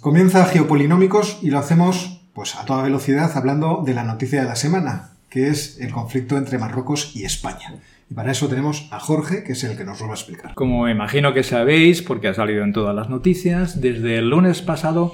Comienza Geopolinómicos y lo hacemos pues a toda velocidad hablando de la noticia de la semana, que es el conflicto entre Marruecos y España. Y para eso tenemos a Jorge, que es el que nos lo va a explicar. Como imagino que sabéis, porque ha salido en todas las noticias, desde el lunes pasado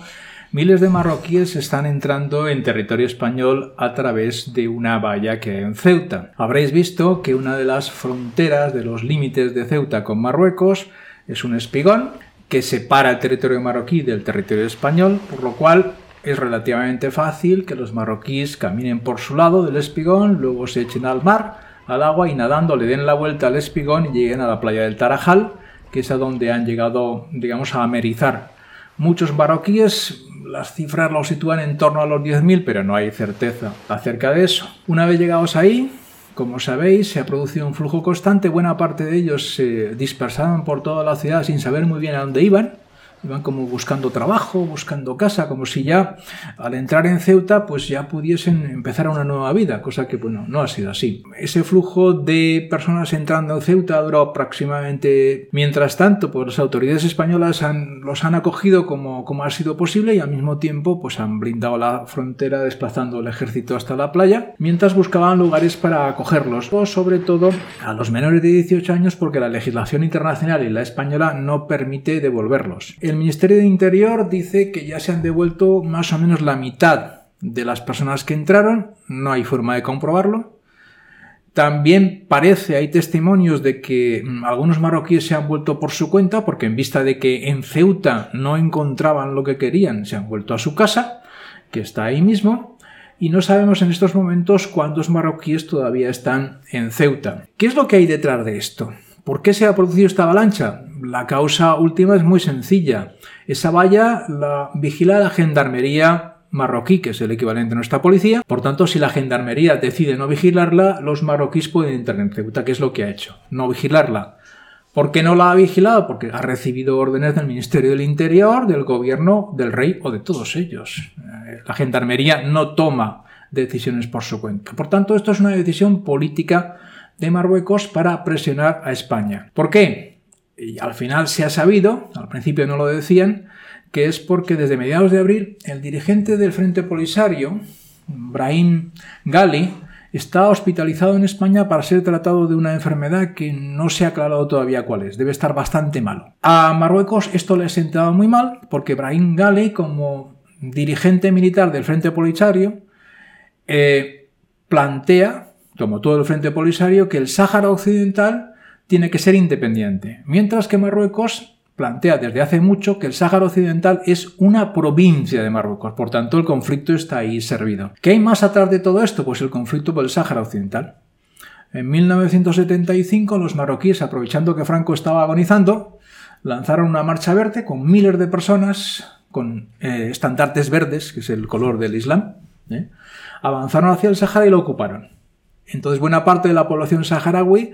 miles de marroquíes están entrando en territorio español a través de una valla que hay en Ceuta. Habréis visto que una de las fronteras de los límites de Ceuta con Marruecos es un espigón que separa el territorio marroquí del territorio español, por lo cual es relativamente fácil que los marroquíes caminen por su lado del espigón, luego se echen al mar, al agua y nadando le den la vuelta al espigón y lleguen a la playa del Tarajal, que es a donde han llegado, digamos, a amerizar. Muchos marroquíes, las cifras lo sitúan en torno a los 10.000, pero no hay certeza acerca de eso. Una vez llegados ahí, como sabéis, se ha producido un flujo constante, buena parte de ellos se dispersaban por toda la ciudad sin saber muy bien a dónde iban, iban como buscando trabajo, buscando casa, como si ya al entrar en Ceuta pues ya pudiesen empezar una nueva vida, cosa que bueno, no ha sido así. Ese flujo de personas entrando en Ceuta duró aproximadamente, mientras tanto, pues las autoridades españolas los han acogido como, como ha sido posible y al mismo tiempo pues han blindado la frontera desplazando el ejército hasta la playa, mientras buscaban lugares para acogerlos, o sobre todo a los menores de 18 años porque la legislación internacional y la española no permite devolverlos. El Ministerio de Interior dice que ya se han devuelto más o menos la mitad de las personas que entraron, no hay forma de comprobarlo. También parece, hay testimonios de que mm, algunos marroquíes se han vuelto por su cuenta, porque en vista de que en Ceuta no encontraban lo que querían, se han vuelto a su casa, que está ahí mismo, y no sabemos en estos momentos cuántos marroquíes todavía están en Ceuta. ¿Qué es lo que hay detrás de esto? ¿Por qué se ha producido esta avalancha? La causa última es muy sencilla. Esa valla la vigila la gendarmería marroquí, que es el equivalente a nuestra policía. Por tanto, si la gendarmería decide no vigilarla, los marroquíes pueden Ceuta, que es lo que ha hecho, no vigilarla. ¿Por qué no la ha vigilado? Porque ha recibido órdenes del Ministerio del Interior, del gobierno, del rey o de todos ellos. Eh, la gendarmería no toma decisiones por su cuenta. Por tanto, esto es una decisión política de Marruecos para presionar a España. ¿Por qué? Y al final se ha sabido, al principio no lo decían, que es porque desde mediados de abril el dirigente del Frente Polisario, Brahim Gali, está hospitalizado en España para ser tratado de una enfermedad que no se ha aclarado todavía cuál es. Debe estar bastante malo. A Marruecos esto le ha sentado muy mal porque Brahim Gali, como dirigente militar del Frente Polisario, eh, plantea como todo el Frente Polisario, que el Sáhara Occidental tiene que ser independiente, mientras que Marruecos plantea desde hace mucho que el Sáhara Occidental es una provincia de Marruecos, por tanto el conflicto está ahí servido. ¿Qué hay más atrás de todo esto? Pues el conflicto por el Sáhara Occidental. En 1975 los marroquíes, aprovechando que Franco estaba agonizando, lanzaron una marcha verde con miles de personas con eh, estandartes verdes, que es el color del Islam, ¿eh? avanzaron hacia el Sáhara y lo ocuparon. Entonces buena parte de la población saharaui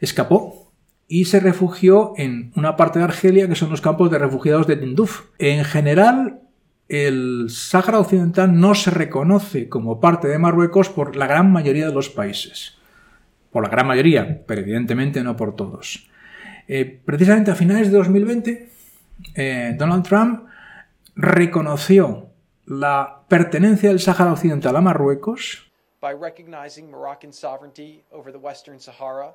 escapó y se refugió en una parte de Argelia que son los campos de refugiados de Tinduf. En general, el Sáhara Occidental no se reconoce como parte de Marruecos por la gran mayoría de los países. Por la gran mayoría, pero evidentemente no por todos. Eh, precisamente a finales de 2020, eh, Donald Trump reconoció la pertenencia del Sáhara Occidental a Marruecos By recognizing Moroccan sovereignty over the Western Sahara,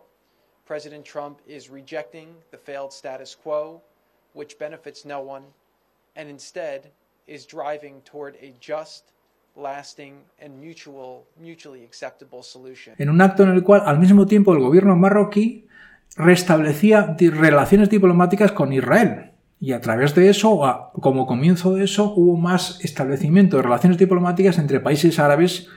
President Trump is rejecting the failed status quo, which benefits no one, and instead is driving toward a just, lasting and mutual, mutually acceptable solution. En un acto en el cual al mismo tiempo el gobierno marroquí restablecía relaciones diplomáticas con Israel. Y a través de eso, como comienzo de eso, hubo más establecimiento de relaciones diplomáticas entre países árabes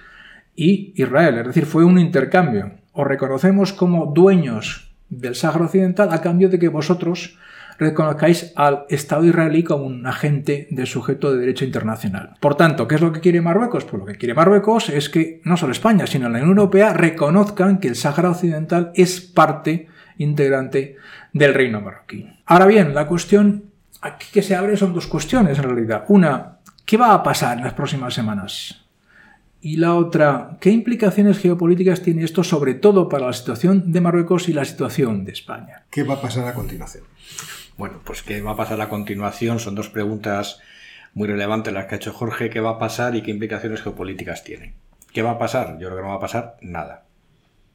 y Israel. Es decir, fue un intercambio. Os reconocemos como dueños del Sáhara Occidental a cambio de que vosotros reconozcáis al Estado israelí como un agente de sujeto de derecho internacional. Por tanto, ¿qué es lo que quiere Marruecos? Pues lo que quiere Marruecos es que no solo España, sino la Unión Europea reconozcan que el Sáhara Occidental es parte integrante del reino marroquí. Ahora bien, la cuestión aquí que se abre son dos cuestiones en realidad. Una, ¿qué va a pasar en las próximas semanas? Y la otra, ¿qué implicaciones geopolíticas tiene esto sobre todo para la situación de Marruecos y la situación de España? ¿Qué va a pasar a continuación? Bueno, pues qué va a pasar a continuación son dos preguntas muy relevantes las que ha hecho Jorge, qué va a pasar y qué implicaciones geopolíticas tiene. ¿Qué va a pasar? Yo creo que no va a pasar nada.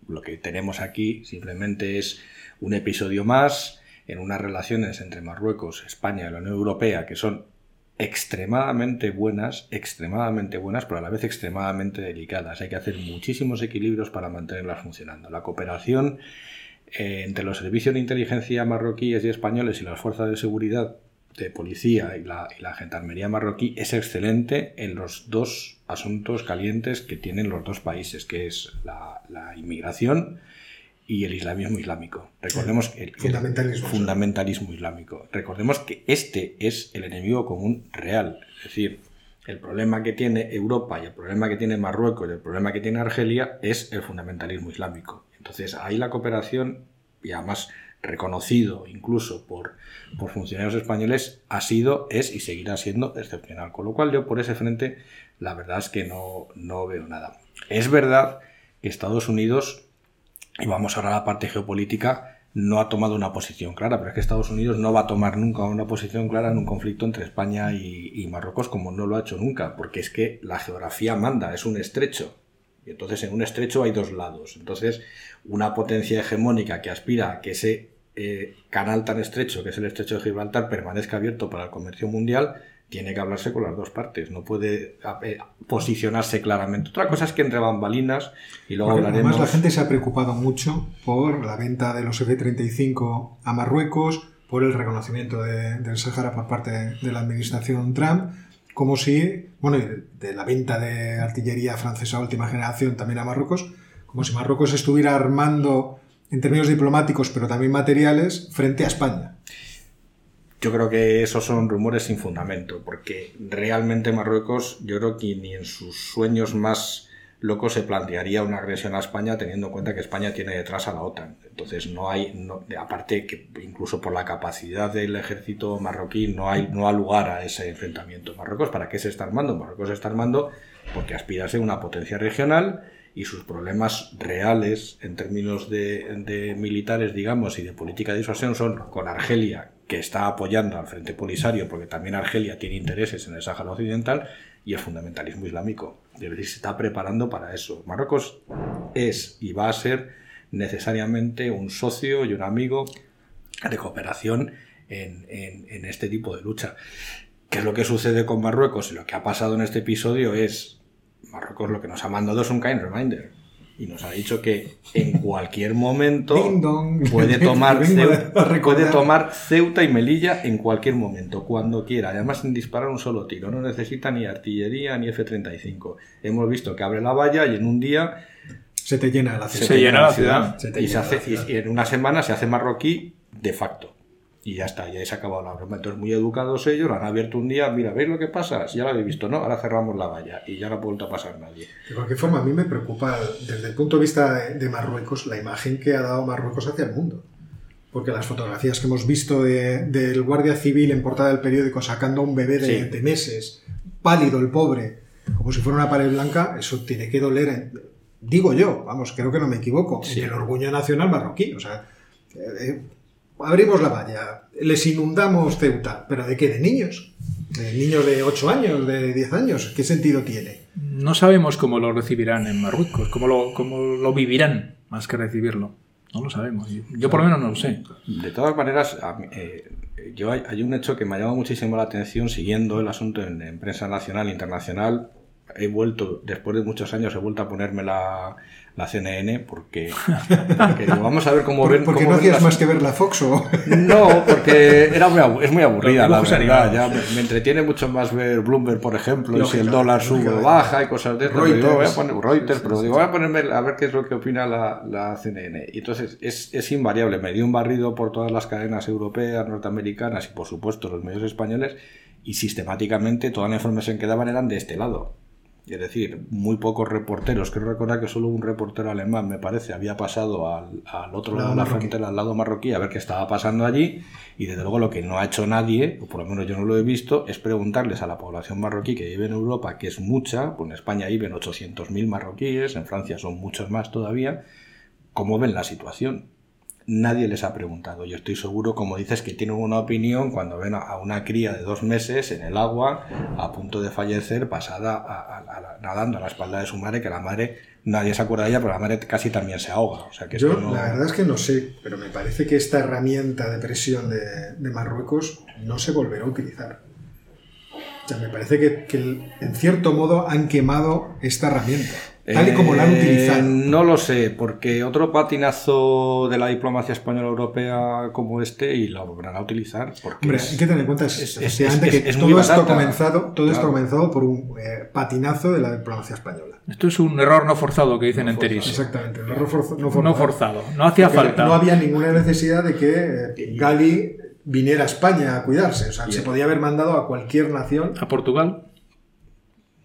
Lo que tenemos aquí simplemente es un episodio más en unas relaciones entre Marruecos, España y la Unión Europea que son extremadamente buenas, extremadamente buenas, pero a la vez extremadamente delicadas. Hay que hacer muchísimos equilibrios para mantenerlas funcionando. La cooperación eh, entre los servicios de inteligencia marroquíes y españoles y las fuerzas de seguridad de policía y la, y la gendarmería marroquí es excelente en los dos asuntos calientes que tienen los dos países, que es la, la inmigración y el islamismo islámico. Recordemos que el, Fundamentalismo. fundamentalismo islámico. Recordemos que este es el enemigo común real. Es decir, el problema que tiene Europa y el problema que tiene Marruecos y el problema que tiene Argelia es el fundamentalismo islámico. Entonces ahí la cooperación, y además reconocido incluso por, por funcionarios españoles, ha sido, es y seguirá siendo excepcional. Con lo cual yo por ese frente la verdad es que no, no veo nada. Es verdad que Estados Unidos y vamos ahora a la parte geopolítica, no ha tomado una posición clara, pero es que Estados Unidos no va a tomar nunca una posición clara en un conflicto entre España y, Marruecos como no lo ha hecho nunca, porque es que la geografía manda, es un estrecho. Y entonces en un estrecho hay dos lados. Entonces, una potencia hegemónica que aspira a que ese eh, canal tan estrecho, que es el estrecho de Gibraltar, permanezca abierto para el comercio mundial, tiene que hablarse con las dos partes, no puede eh, posicionarse claramente. Otra cosa es que entre bambalinas, y luego hablaremos... Además, la gente se ha preocupado mucho por la venta de los F-35 a Marruecos, por el reconocimiento de- del Sahara por parte de la administración Trump, como si, bueno, de la venta de artillería francesa última generación también a Marruecos, como si Marruecos estuviera armando en términos diplomáticos, pero también materiales, frente a España. Yo creo que esos son rumores sin fundamento, porque realmente Marruecos, yo creo que ni en sus sueños más locos se plantearía una agresión a España teniendo en cuenta que España tiene detrás a la OTAN. Entonces no hay, no- aparte que incluso por la capacidad del ejército marroquí no hay, no ha lugar a ese enfrentamiento. Marruecos, ¿para qué se está armando? Marruecos se está armando porque aspira a ser una potencia regional y sus problemas reales en términos de, de militares, digamos, y de política de disuasión son con Argelia, que está apoyando al Frente Polisario, porque también Argelia tiene intereses en el Sáhara Occidental, y el fundamentalismo islámico. Es decir, se está preparando para eso. Marruecos es y va a ser necesariamente un socio y un amigo de cooperación en, en- este tipo de lucha. ¿Qué es lo que sucede con Marruecos? Y lo que ha pasado en este episodio es, Marruecos lo que nos ha mandado es un kind reminder. Y nos ha dicho que en cualquier momento puede tomar, Vengo Ceu- a recordar. puede tomar Ceuta y Melilla en cualquier momento, cuando quiera. Además, sin disparar un solo tiro. No necesita ni artillería ni F-35. Hemos visto que abre la valla y en un día Se te llena la Se ciudad. llena la ciudad. Se te y, se hace, la ciudad. y- y en una semana se hace marroquí de facto. Y ya está, ya se ha acabado la broma. Entonces, muy educados ellos, lo han abierto un día. Mira, ¿veis lo que pasa? Si ya lo habéis visto, ¿no? Ahora cerramos la valla y ya no ha vuelto a pasar nadie. De cualquier forma, a mí me preocupa desde el punto de vista de, de Marruecos la imagen que ha dado Marruecos hacia el mundo. Porque las fotografías que hemos visto de- del guardia civil en portada del periódico sacando a un bebé de, Sí. de meses, pálido el pobre, como si fuera una pared blanca, eso tiene que doler, en- digo yo, vamos, creo que no me equivoco, Sí. en el orgullo nacional marroquí. O sea, eh, eh, abrimos la valla, les inundamos Ceuta, pero ¿de qué? ¿De niños? ¿De niños de 8 años, de 10 años? ¿Qué sentido tiene? No sabemos cómo lo recibirán en Marruecos, cómo lo, cómo lo vivirán más que recibirlo. No lo sabemos. Yo, yo por lo menos no lo sé. De todas maneras, a mí, eh, yo hay, hay un hecho que me ha llamado muchísimo la atención siguiendo el asunto en, en prensa nacional e internacional. He vuelto, después de muchos años, he vuelto a ponerme la, la CNN porque, porque digo, vamos a ver cómo ¿Por, ven. porque cómo no hacías las- más que ver la Fox o...? No, porque era muy abu- es muy aburrida, la verdad. Ya me, me entretiene mucho más ver Bloomberg, por ejemplo, y si el dólar sube o baja y cosas de pero digo, voy a Reuters. poner Reuters, Sí, sí, pero sí, digo, sí. voy a ponerme a ver qué es lo que opina la, la CNN. Y entonces es, es invariable. Me dio un barrido por todas las cadenas europeas, norteamericanas y, por supuesto, los medios españoles. Y sistemáticamente toda la información que daban eran de este lado. Es decir, muy pocos reporteros. Quiero recordar que solo un reportero alemán, me parece, había pasado al, al otro lado Lado de la marroquí. frontera, al lado marroquí, a ver qué estaba pasando allí. Y desde luego lo que no ha hecho nadie, o por lo menos yo no lo he visto, es preguntarles a la población marroquí que vive en Europa, que es mucha, pues en España viven 800.000 marroquíes, en Francia son muchos más todavía, cómo ven la situación. Nadie les ha preguntado. Yo estoy seguro, como dices, que tienen una opinión cuando ven a una cría de dos meses en el agua a punto de fallecer, pasada nadando a la espalda de su madre, que la madre, nadie se acuerda de ella, pero la madre casi también se ahoga. O sea, que Yo, la verdad es que no sé, pero me parece que esta herramienta de presión de, de Marruecos no se volverá a utilizar. O sea, me parece que, que en cierto modo han quemado esta herramienta tal y como la han eh, utilizado. no lo sé, porque otro patinazo de la diplomacia española europea como este y lo volverán a utilizar. Hombre, hay que tener en cuenta es, que todo, esto, ha comenzado, todo esto comenzado por un eh, patinazo de la diplomacia española. Esto es un error no forzado que dicen en Teris. Exactamente, un error no, forzado. no forzado. No hacía falta. No había ninguna necesidad de que eh, Gali viniera a España a cuidarse. O sea, se podía haber mandado a cualquier nación. A Portugal.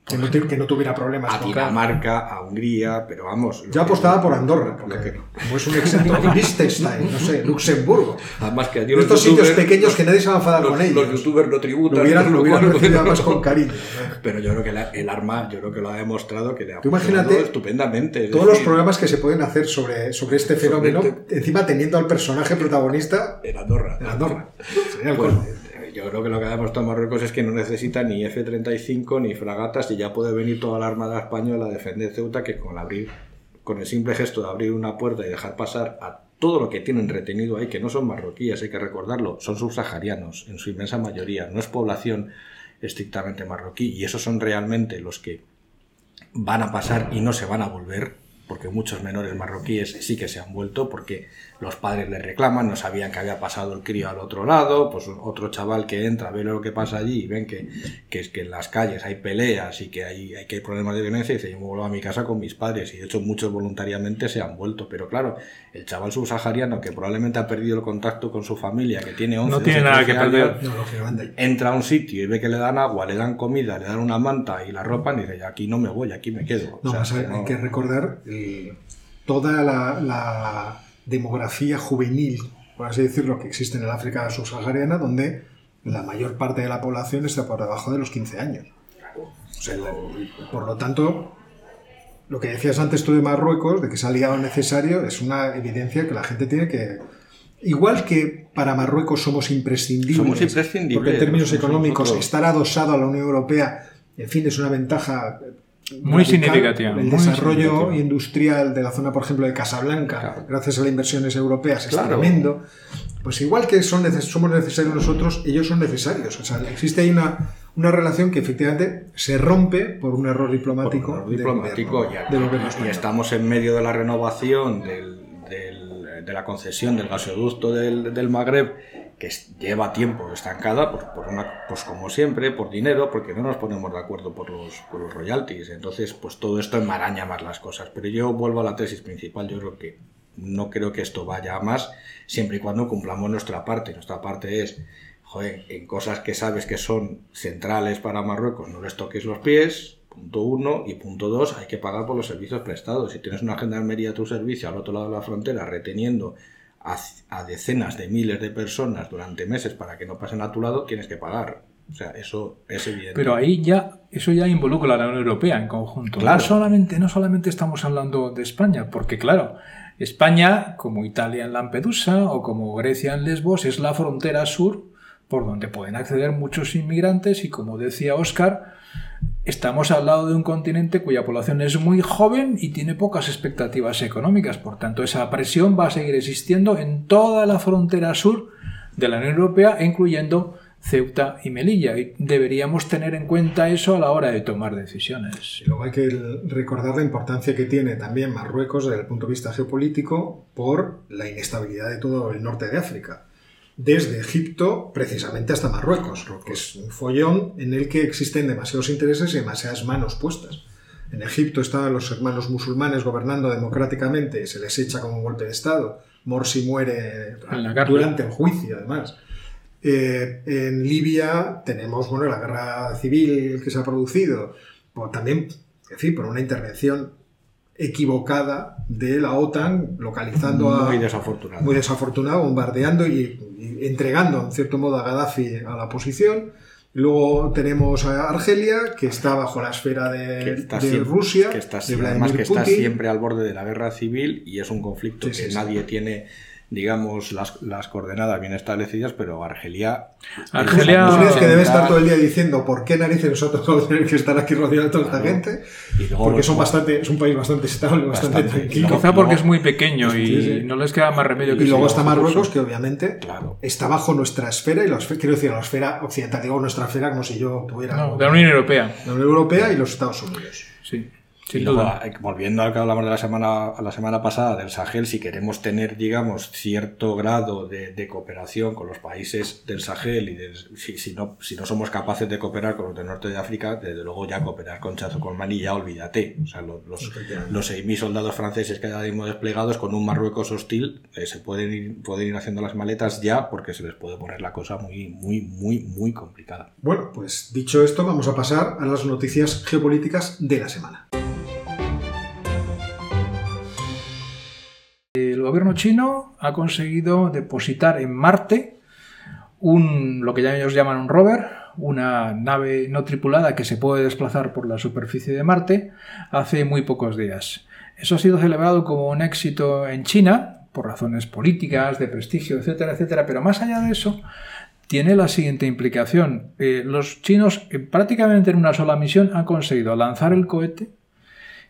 Que no, tuviera problemas. A Dinamarca, a Hungría, pero vamos. Yo apostaba por Andorra, porque como es un exento, Liechtenstein, no sé, Luxemburgo. Además que Estos sitios pequeños que nadie se va a enfadar con ellos. Los youtubers no tributan. Lo hubieran, lo hubieran recibido más con cariño. Pero yo creo que el arma, yo creo que lo ha demostrado que le ha Tú imagínate estupendamente. Todos los programas que se pueden hacer sobre, sobre este fenómeno, este encima teniendo al personaje protagonista en Andorra. En Andorra. Sería el yo creo que lo que ha demostrado Marruecos es que no necesita ni F-35 ni fragatas y ya puede venir toda la Armada Española a defender Ceuta que con, abrir, con el simple gesto de abrir una puerta y dejar pasar a todo lo que tienen retenido ahí, que no son marroquíes, hay que recordarlo, son subsaharianos en su inmensa mayoría, no es población estrictamente marroquí y esos son realmente los que van a pasar y no se van a volver, porque muchos menores marroquíes sí que se han vuelto, porque los padres le reclaman, no sabían que había pasado el crío al otro lado, pues otro chaval que entra, ve lo que pasa allí y ven que, que es que en las calles hay peleas y que hay, hay, que hay problemas de violencia y dice, yo me vuelvo a mi casa con mis padres y de hecho muchos voluntariamente se han vuelto, pero claro, el chaval subsahariano que probablemente ha perdido el contacto con su familia, que tiene 11 no tiene nada que perder. entra a un sitio y ve que le dan agua, le dan comida, le dan una manta y la ropa y dice, aquí no me voy, aquí me quedo. No, hay que recordar toda la demografía juvenil, por así decirlo, que existe en el África subsahariana, donde la mayor parte de la población está por debajo de los 15 años. por lo tanto, lo que decías antes tú de Marruecos, de que se ha ligado necesario, es una evidencia que la gente tiene que... Igual que para Marruecos somos imprescindibles, somos imprescindibles porque en términos económicos estar adosado a la Unión Europea, en fin, es una ventaja muy significativa. El desarrollo industrial de la zona, por ejemplo, de Casablanca, gracias a las inversiones europeas, es tremendo. Pues igual que son somos necesarios nosotros, ellos son necesarios. O sea, existe ahí una, una relación que efectivamente se rompe por un error diplomático. diplomático y, estamos en medio de la renovación de la concesión del gasoducto del, del Magreb que lleva tiempo estancada, por, una, pues como siempre, por dinero, porque no nos ponemos de acuerdo por los, por los royalties. Entonces, pues todo esto enmaraña más las cosas. Pero yo vuelvo a la tesis principal, yo creo que no creo que esto vaya a más, siempre y cuando cumplamos nuestra parte. Nuestra parte es, en cosas que sabes que son centrales para Marruecos, no les toques los pies, punto uno, y punto dos, hay que pagar por los servicios prestados. Si tienes una gendarmería a tu servicio al otro lado de la frontera reteniendo a, decenas de miles de personas durante meses para que no pasen a tu lado, tienes que pagar. O sea, eso es evidente. Pero ahí ya, eso ya involucra a la Unión Europea en conjunto. No, solamente, no solamente estamos hablando de España, porque claro, España, como Italia en Lampedusa o como Grecia en Lesbos, es la frontera sur por donde pueden acceder muchos inmigrantes y como decía Oscar, Estamos al lado de un continente cuya población es muy joven y tiene pocas expectativas económicas, por tanto esa presión va a seguir existiendo en toda la frontera sur de la Unión Europea, incluyendo Ceuta y Melilla, y deberíamos tener en cuenta eso a la hora de tomar decisiones. Y luego hay que recordar la importancia que tiene también Marruecos desde el punto de vista geopolítico por la inestabilidad de todo el norte de África desde Egipto precisamente hasta Marruecos, que es un follón en el que existen demasiados intereses y demasiadas manos puestas. En Egipto estaban los hermanos musulmanes gobernando democráticamente, se les echa como un golpe de Estado. Morsi muere durante el juicio, además. Eh, en Libia tenemos bueno, la guerra civil que se ha producido, por, también decir, por una intervención equivocada de la OTAN, localizando a... Muy desafortunado. Muy desafortunado, bombardeando y, entregando, en cierto modo, a Gaddafi a la oposición. Luego tenemos a Argelia, que está bajo la esfera de, Rusia, que está, además que está siempre al borde de la guerra civil y es un conflicto que nadie tiene digamos, las, las coordenadas bien establecidas, pero Argelia... Argelia- ¿No crees que debe estar todo el día diciendo por qué narices nosotros vamos a tener que estar aquí rodeados de toda esta gente? Y luego Porque son bastante, es un país bastante estable, bastante, Bastante. tranquilo. Quizá porque es muy pequeño y Sí, sí. no les queda más remedio que Y luego está Marruecos, que obviamente Claro. está bajo nuestra esfera, y la esfera- quiero decir, la esfera occidental, digo nuestra esfera como si yo tuviera No, de la Unión Europea. la Unión Europea y los Estados Unidos. Sí, Y sin luego, duda. eh, volviendo al que hablamos de la semana, a la semana pasada del Sahel, si queremos tener, digamos, cierto grado de, de cooperación con los países del Sahel y del- si, si no, si no somos capaces de cooperar con los del norte de África, desde luego ya cooperar con Chazo con Mali ya olvídate. O sea, los, los, los 6.000 soldados franceses que ahora mismo desplegados con un Marruecos hostil eh, se pueden ir, pueden ir haciendo las maletas ya porque se les puede poner la cosa muy, muy, muy, muy complicada. Bueno, pues dicho esto, vamos a pasar a las noticias geopolíticas de la semana. El gobierno chino ha conseguido depositar en Marte un, lo que ya ellos llaman un rover, una nave no tripulada que se puede desplazar por la superficie de Marte, hace muy pocos días. Eso ha sido celebrado como un éxito en China, por razones políticas, de prestigio, etcétera, etcétera, pero más allá de eso, tiene la siguiente implicación. Eh, los chinos, eh, prácticamente en una sola misión, han conseguido lanzar el cohete,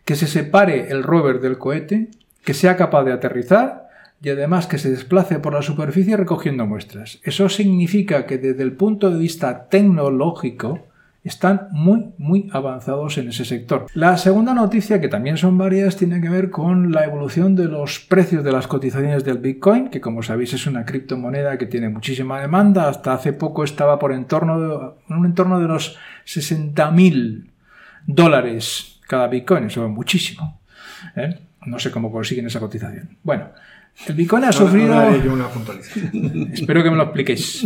que se separe el rover del cohete, que sea capaz de aterrizar y además que se desplace por la superficie recogiendo muestras. Eso significa que desde el punto de vista tecnológico están muy, muy avanzados en ese sector. La segunda noticia, que también son varias, tiene que ver con la evolución de los precios de las cotizaciones del Bitcoin, que como sabéis es una criptomoneda que tiene muchísima demanda. Hasta hace poco estaba por entorno de, en un entorno de los 60.000 dólares cada Bitcoin. Eso es muchísimo. ¿eh? No sé cómo consiguen esa cotización. Bueno, el Bitcoin ha sufrido... ahora una. Espero que me lo expliquéis.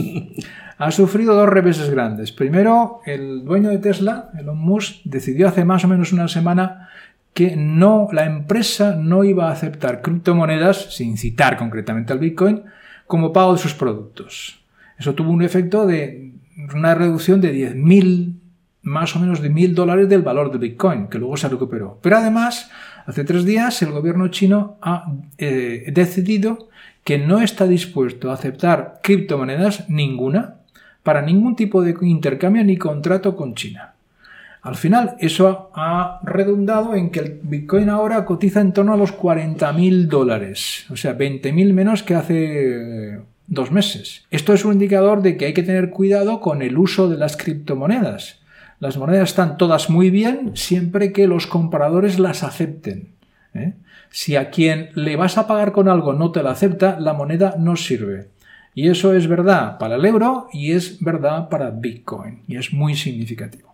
Ha sufrido dos reveses grandes. Primero, el dueño de Tesla, Elon Musk, decidió hace más o menos una semana que no, la empresa no iba a aceptar criptomonedas, sin citar concretamente al Bitcoin, como pago de sus productos. Eso tuvo un efecto de una reducción de 10.000, más o menos de 1.000 dólares del valor del Bitcoin, que luego se recuperó. Pero además, hace tres días el gobierno chino ha eh, decidido que no está dispuesto a aceptar criptomonedas ninguna para ningún tipo de intercambio ni contrato con China. Al final, eso ha redundado en que el Bitcoin ahora cotiza en torno a los 40.000 dólares, o sea, 20.000 menos que hace eh, dos meses. Esto es un indicador de que hay que tener cuidado con el uso de las criptomonedas. Las monedas están todas muy bien siempre que los compradores las acepten. ¿eh? Si a quien le vas a pagar con algo no te la acepta, la moneda no sirve. Y eso es verdad para el euro y es verdad para Bitcoin. Y es muy significativo.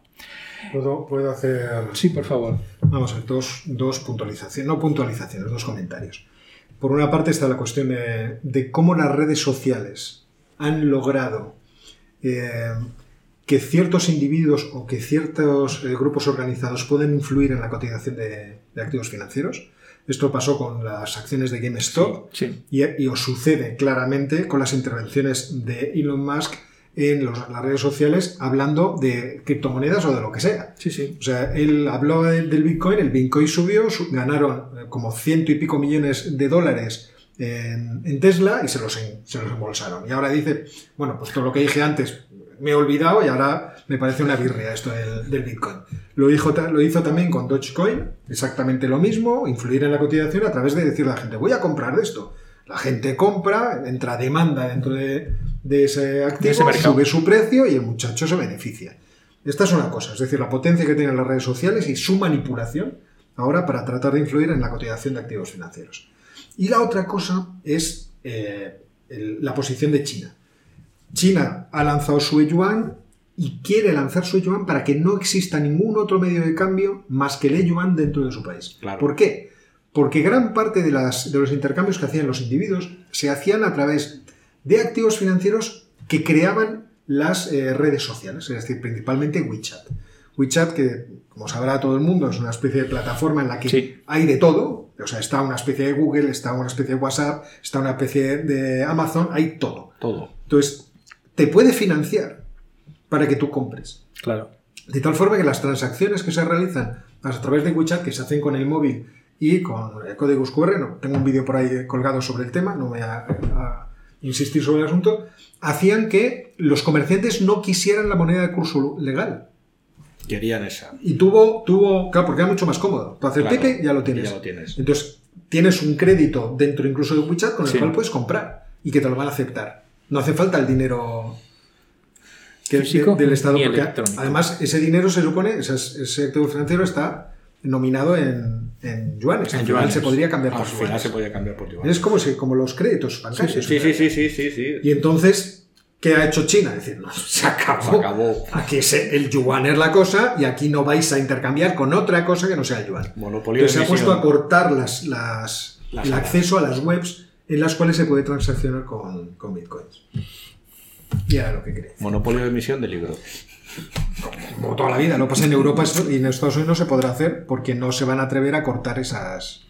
¿Puedo, puedo hacer Sí, por favor. Vamos a ver, dos, dos puntualizaciones, no puntualizaciones, dos comentarios. Por una parte está la cuestión de, de cómo las redes sociales han logrado eh, que ciertos individuos o que ciertos eh, grupos organizados pueden influir en la cotización de, de activos financieros. Esto pasó con las acciones de GameStop Sí. y, y os sucede claramente con las intervenciones de Elon Musk en los- las redes sociales hablando de criptomonedas o de lo que sea. Sí, sí. O sea, él habló de- del Bitcoin, el Bitcoin subió, su- ganaron eh, como ciento y pico millones de dólares en, en Tesla y se los, en- se los embolsaron. Y ahora dice, bueno, pues todo lo que dije antes me he olvidado y ahora me parece una birria esto del, del Bitcoin. Lo hizo, ta- lo hizo también con Dogecoin, exactamente lo mismo, influir en la cotización a través de decirle a la gente, voy a comprar de esto. La gente compra, entra demanda dentro de, de ese activo, ese sube su precio y el muchacho se beneficia. Esta es una cosa, es decir, la potencia que tienen las redes sociales y su manipulación ahora para tratar de influir en la cotización de activos financieros. Y la otra cosa es eh, el- la posición de China. China ha lanzado su yuan y quiere lanzar su yuan para que no exista ningún otro medio de cambio más que el yuan dentro de su país. Claro. ¿Por qué? Porque gran parte de, las, de los intercambios que hacían los individuos se hacían a través de activos financieros que creaban las eh, redes sociales, es decir, principalmente WeChat. WeChat, que como sabrá todo el mundo, es una especie de plataforma en la que Sí. hay de todo. O sea, está una especie de Google, está una especie de WhatsApp, está una especie de Amazon, hay todo. Todo. Entonces, te puede financiar para que tú compres. Claro. De tal forma que las transacciones que se realizan a través de WeChat, que se hacen con el móvil, y con eh, códigos QR, no, tengo un vídeo por ahí colgado sobre el tema, no voy a, a insistir sobre el asunto, hacían que los comerciantes no quisieran la moneda de curso legal. Querían esa. Y tuvo, tuvo, claro, porque era mucho más cómodo. Tú haces Claro, Pepe y ya lo tienes. ya lo tienes. Entonces, tienes un crédito dentro incluso de WeChat con el Sí. cual puedes comprar y que te lo van a aceptar. No hace falta el dinero que- Físico de- del Estado. Porque además, ese dinero se supone, ese, ese activo financiero está nominado en, en yuanes. En Al yuanes. se podría cambiar Al por final yuanes. se podía cambiar por yuan. Es como, si, como los créditos bancarios. Sí, sí, sí, sí, sí, sí. Y entonces, ¿qué ha hecho China? Decir, no, se acabó. Se acabó. Aquí se- el yuan es la cosa y aquí no vais a intercambiar con otra cosa que no sea el yuan. Monopolio de Entonces se ha puesto a cortar las, las- Las el acceso a las webs en las cuales se puede transaccionar con, con bitcoins. Y era lo que quería. Monopolio de emisión de libros. Como toda la vida, no pasa en Europa y en Estados Unidos no se podrá hacer porque no se van a atrever a cortar esas.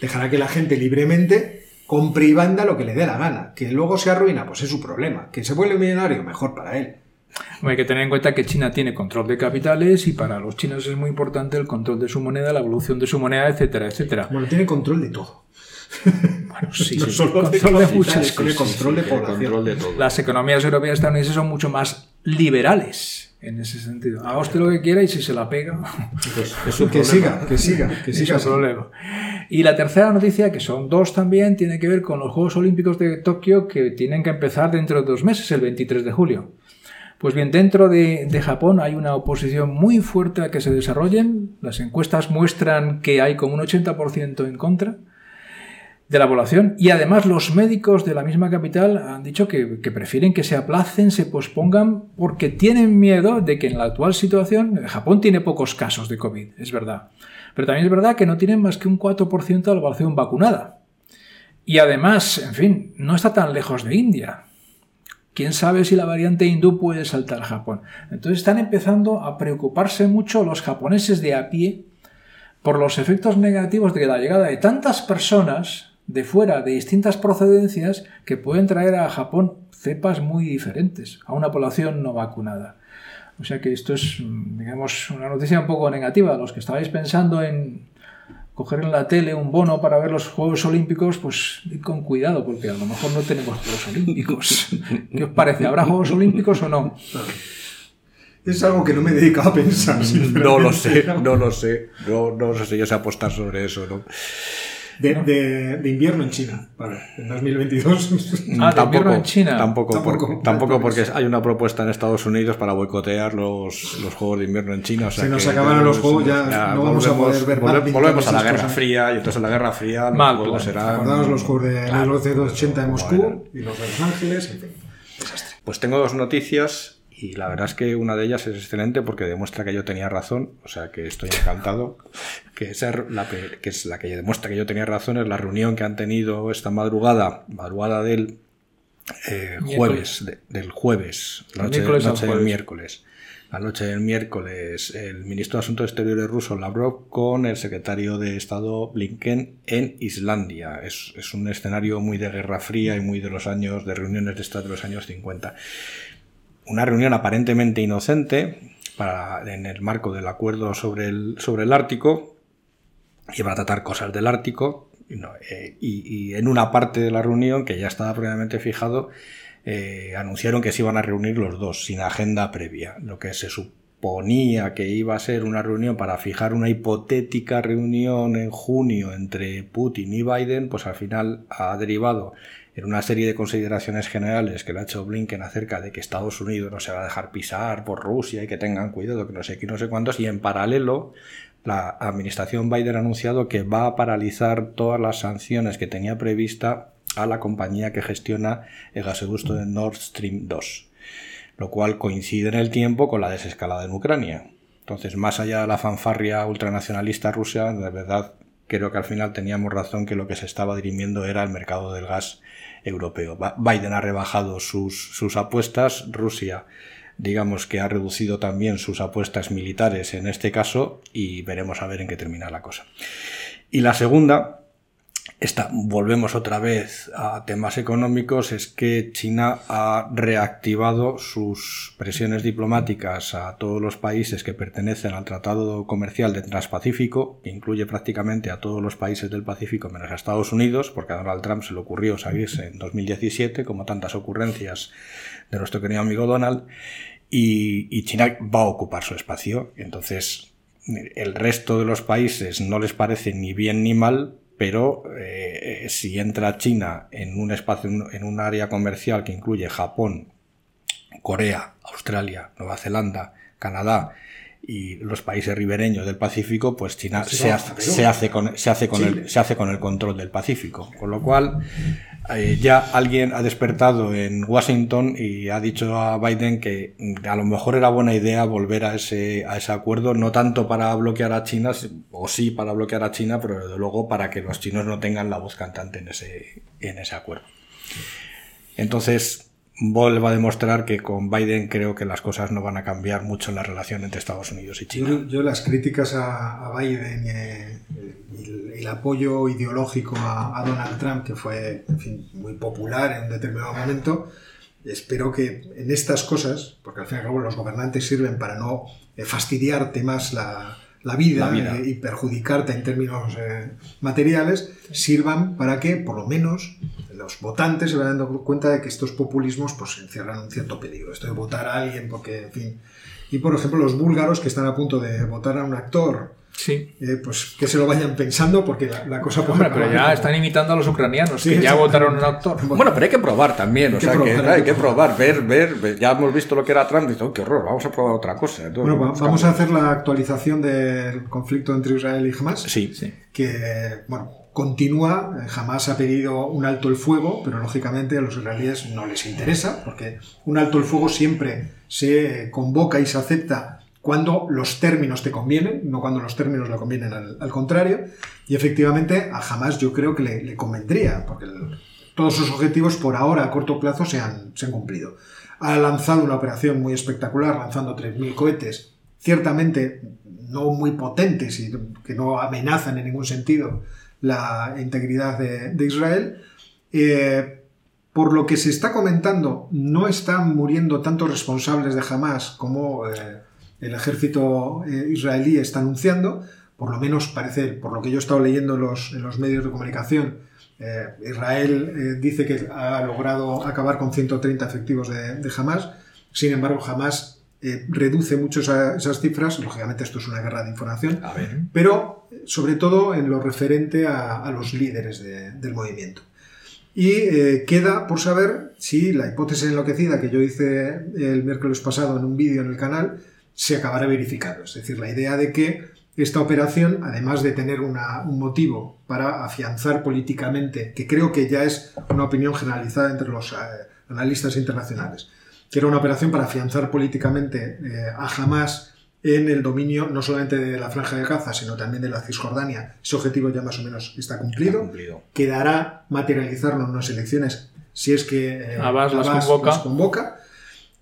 Dejará que la gente libremente compre y venda lo que le dé la gana. Que luego se arruina, pues es su problema. Que se vuelve millonario, mejor para él. Hay que tener en cuenta que China tiene control de capitales y para los chinos es muy importante el control de su moneda, la evolución de su moneda, etcétera, etcétera. Bueno, tiene control de todo. Bueno, sí, no sí, solo de control de capitales, muchas cosas. control de control de todo. Las economías europeas y estadounidenses son mucho más liberales en ese sentido. Haga usted lo que quiera y si se la pega, Pues es un Que problema. siga, que siga, que es siga. un problema. Y la tercera noticia, que son dos también, tiene que ver con los Juegos Olímpicos de Tokio que tienen que empezar dentro de dos meses, el 23 de julio. Pues bien, dentro de, de Japón hay una oposición muy fuerte a que se desarrollen. Las encuestas muestran que hay como un 80% en contra de la población y además los médicos de la misma capital han dicho que, prefieren que se aplacen, se pospongan porque tienen miedo de que en la actual situación Japón tiene pocos casos de COVID, es verdad. Pero también es verdad que no tienen más que un 4% de la población vacunada. Y además, en fin, no está tan lejos de India. ¿Quién sabe si la variante hindú puede saltar a Japón? Entonces están empezando a preocuparse mucho los japoneses de a pie por los efectos negativos de la llegada de tantas personas de fuera, de distintas procedencias, que pueden traer a Japón cepas muy diferentes a una población no vacunada. O sea que esto es, mm, digamos, una noticia un poco negativa. Los que estabais pensando en coger en la tele un bono para ver los Juegos Olímpicos, pues id con cuidado, porque a lo mejor no tenemos Juegos Olímpicos. ¿Qué os parece? ¿Habrá Juegos Olímpicos o no? Es algo que no me he dedicado a pensar. No lo sé, no lo sé. No, no sé si yo sé apostar sobre eso, ¿no? De, de- de invierno en China, vale, en 2022. Ah, de invierno en China. Tampoco, Tampoco, porque, tampoco por porque hay una propuesta en Estados Unidos para boicotear los, los Juegos de Invierno en China. o sea Se nos que- acabaron los juegos, ya no vamos a poder ver volve- badminton, Volvemos a la Guerra cosas. Fría y entonces en la Guerra Fría los Mal juegos plan. serán... Acordaos los juegos de Claro. 1980 de Moscú Bueno. y los de Los Ángeles, en fin. Pues tengo dos noticias y la verdad es que una de ellas es excelente porque demuestra que yo tenía razón, o sea que estoy encantado. Que, esa es la que, es la que demuestra que yo tenía razón es la reunión que han tenido esta madrugada, madrugada del eh, jueves, de- del jueves, la noche, miércoles al noche del jueves. miércoles. La noche del miércoles, el ministro de Asuntos Exteriores ruso Lavrov con el secretario de Estado Blinken en Islandia. Es, es un escenario muy de Guerra Fría y muy de los años, de reuniones de estas de los años 50. Una reunión aparentemente inocente para, en el marco del acuerdo sobre el, sobre el Ártico y para tratar cosas del Ártico. Eh, y en una parte de la reunión, que ya estaba previamente fijado, eh, anunciaron que se iban a reunir los dos, sin agenda previa. Lo que se suponía que iba a ser una reunión para fijar una hipotética reunión en junio entre Putin y Biden, pues al final ha derivado en una serie de consideraciones generales que le ha hecho Blinken acerca de que Estados Unidos no se va a dejar pisar por Rusia y que tengan cuidado, que no sé qué, no sé cuántos, y en paralelo la administración Biden ha anunciado que va a paralizar todas las sanciones que tenía prevista a la compañía que gestiona el gasoducto de Nord Stream 2, lo cual coincide en el tiempo con la desescalada en Ucrania. Entonces, más allá de la fanfarria ultranacionalista rusa, de verdad creo que al final teníamos razón que lo que se estaba dirimiendo era el mercado del gas europeo. Biden ha rebajado sus, sus apuestas, Rusia digamos que ha reducido también sus apuestas militares en este caso y veremos a ver en qué termina la cosa. Y la segunda Esta, volvemos otra vez a temas económicos, es que China ha reactivado sus presiones diplomáticas a todos los países que pertenecen al Tratado Comercial de Transpacífico, que incluye prácticamente a todos los países del Pacífico menos a Estados Unidos, porque a Donald Trump se le ocurrió salirse en 2017, como tantas ocurrencias de nuestro querido amigo Donald, y China va a ocupar su espacio. Entonces, el resto de los países no les parece ni bien ni mal, pero eh, si entra China en un espacio, en un área comercial que incluye Japón, Corea, Australia, Nueva Zelanda, Canadá y los países ribereños del Pacífico, pues China se, hace, con, se, hace con el, se hace con el control del Pacífico. Con lo cual, eh, ya alguien ha despertado en Washington y ha dicho a Biden que a lo mejor era buena idea volver a ese, a ese acuerdo, no tanto para bloquear a China, o sí para bloquear a China, pero desde luego para que los chinos no tengan la voz cantante en ese, en ese acuerdo. Entonces, vuelvo a demostrar que con Biden creo que las cosas no van a cambiar mucho en la relación entre Estados Unidos y China. Yo, las críticas a, Biden y, el, apoyo ideológico a, Donald Trump, que fue muy popular en un determinado momento, espero que en estas cosas, porque al fin y al cabo los gobernantes sirven para no eh, fastidiarte más la, vida, y perjudicarte en términos eh, materiales, sirvan para que por lo menos los votantes se van dando cuenta de que estos populismos pues encierran un cierto peligro. Esto de votar a alguien porque, en fin... Y por ejemplo, los búlgaros que están a punto de votar a un actor Sí. Eh, pues que se lo vayan pensando porque la, cosa Hombre, pero ya están imitando a los ucrainianos que ya votaron a un actor. Bueno, pero hay que probar también, o sea, que hay que probar, ver, ver, ya hemos visto lo que era Trump y todo, oh, qué horror, vamos a probar otra cosa. bueno, vamos a hacer la actualización del conflicto entre Israel y Hamas. Sí, sí. Que, bueno, continúa, eh, jamás ha pedido un alto el fuego, pero lógicamente a los israelíes no les interesa, porque un alto el fuego siempre se convoca y se acepta cuando los términos te convienen, no cuando los términos le convienen al, contrario, y efectivamente a jamás yo creo que le, convendría, porque todos sus objetivos por ahora a corto plazo se han, se han cumplido. Ha lanzado una operación muy espectacular, lanzando 3.000 cohetes, ciertamente no muy potentes y que no amenazan en ningún sentido la integridad de, Israel. Eh, por lo que se está comentando, no están muriendo tantos responsables de Hamas como eh, el ejército eh, israelí está anunciando. Por lo menos parece, por lo que yo he estado leyendo en los, en los medios de comunicación, Israel dice que ha logrado acabar con 130 efectivos de, de Hamas. Sin embargo, Hamas reduce mucho esas cifras. Lógicamente, esto es una guerra de información. Pero sobre todo en lo referente a, los líderes del movimiento. Y eh, queda por saber si la hipótesis enloquecida que yo hice el miércoles pasado en un vídeo en el canal se acabará verificando. Es decir, la idea de que esta operación, además de tener un motivo para afianzar políticamente, que creo que ya es una opinión generalizada entre los eh, analistas internacionales, que era una operación para afianzar políticamente eh, a Hamas en el dominio no solamente de la franja de Gaza, sino también de la Cisjordania. Ese objetivo ya más o menos está cumplido. Quedará materializarlo en unas elecciones si es que eh, Abbas, las, convoca.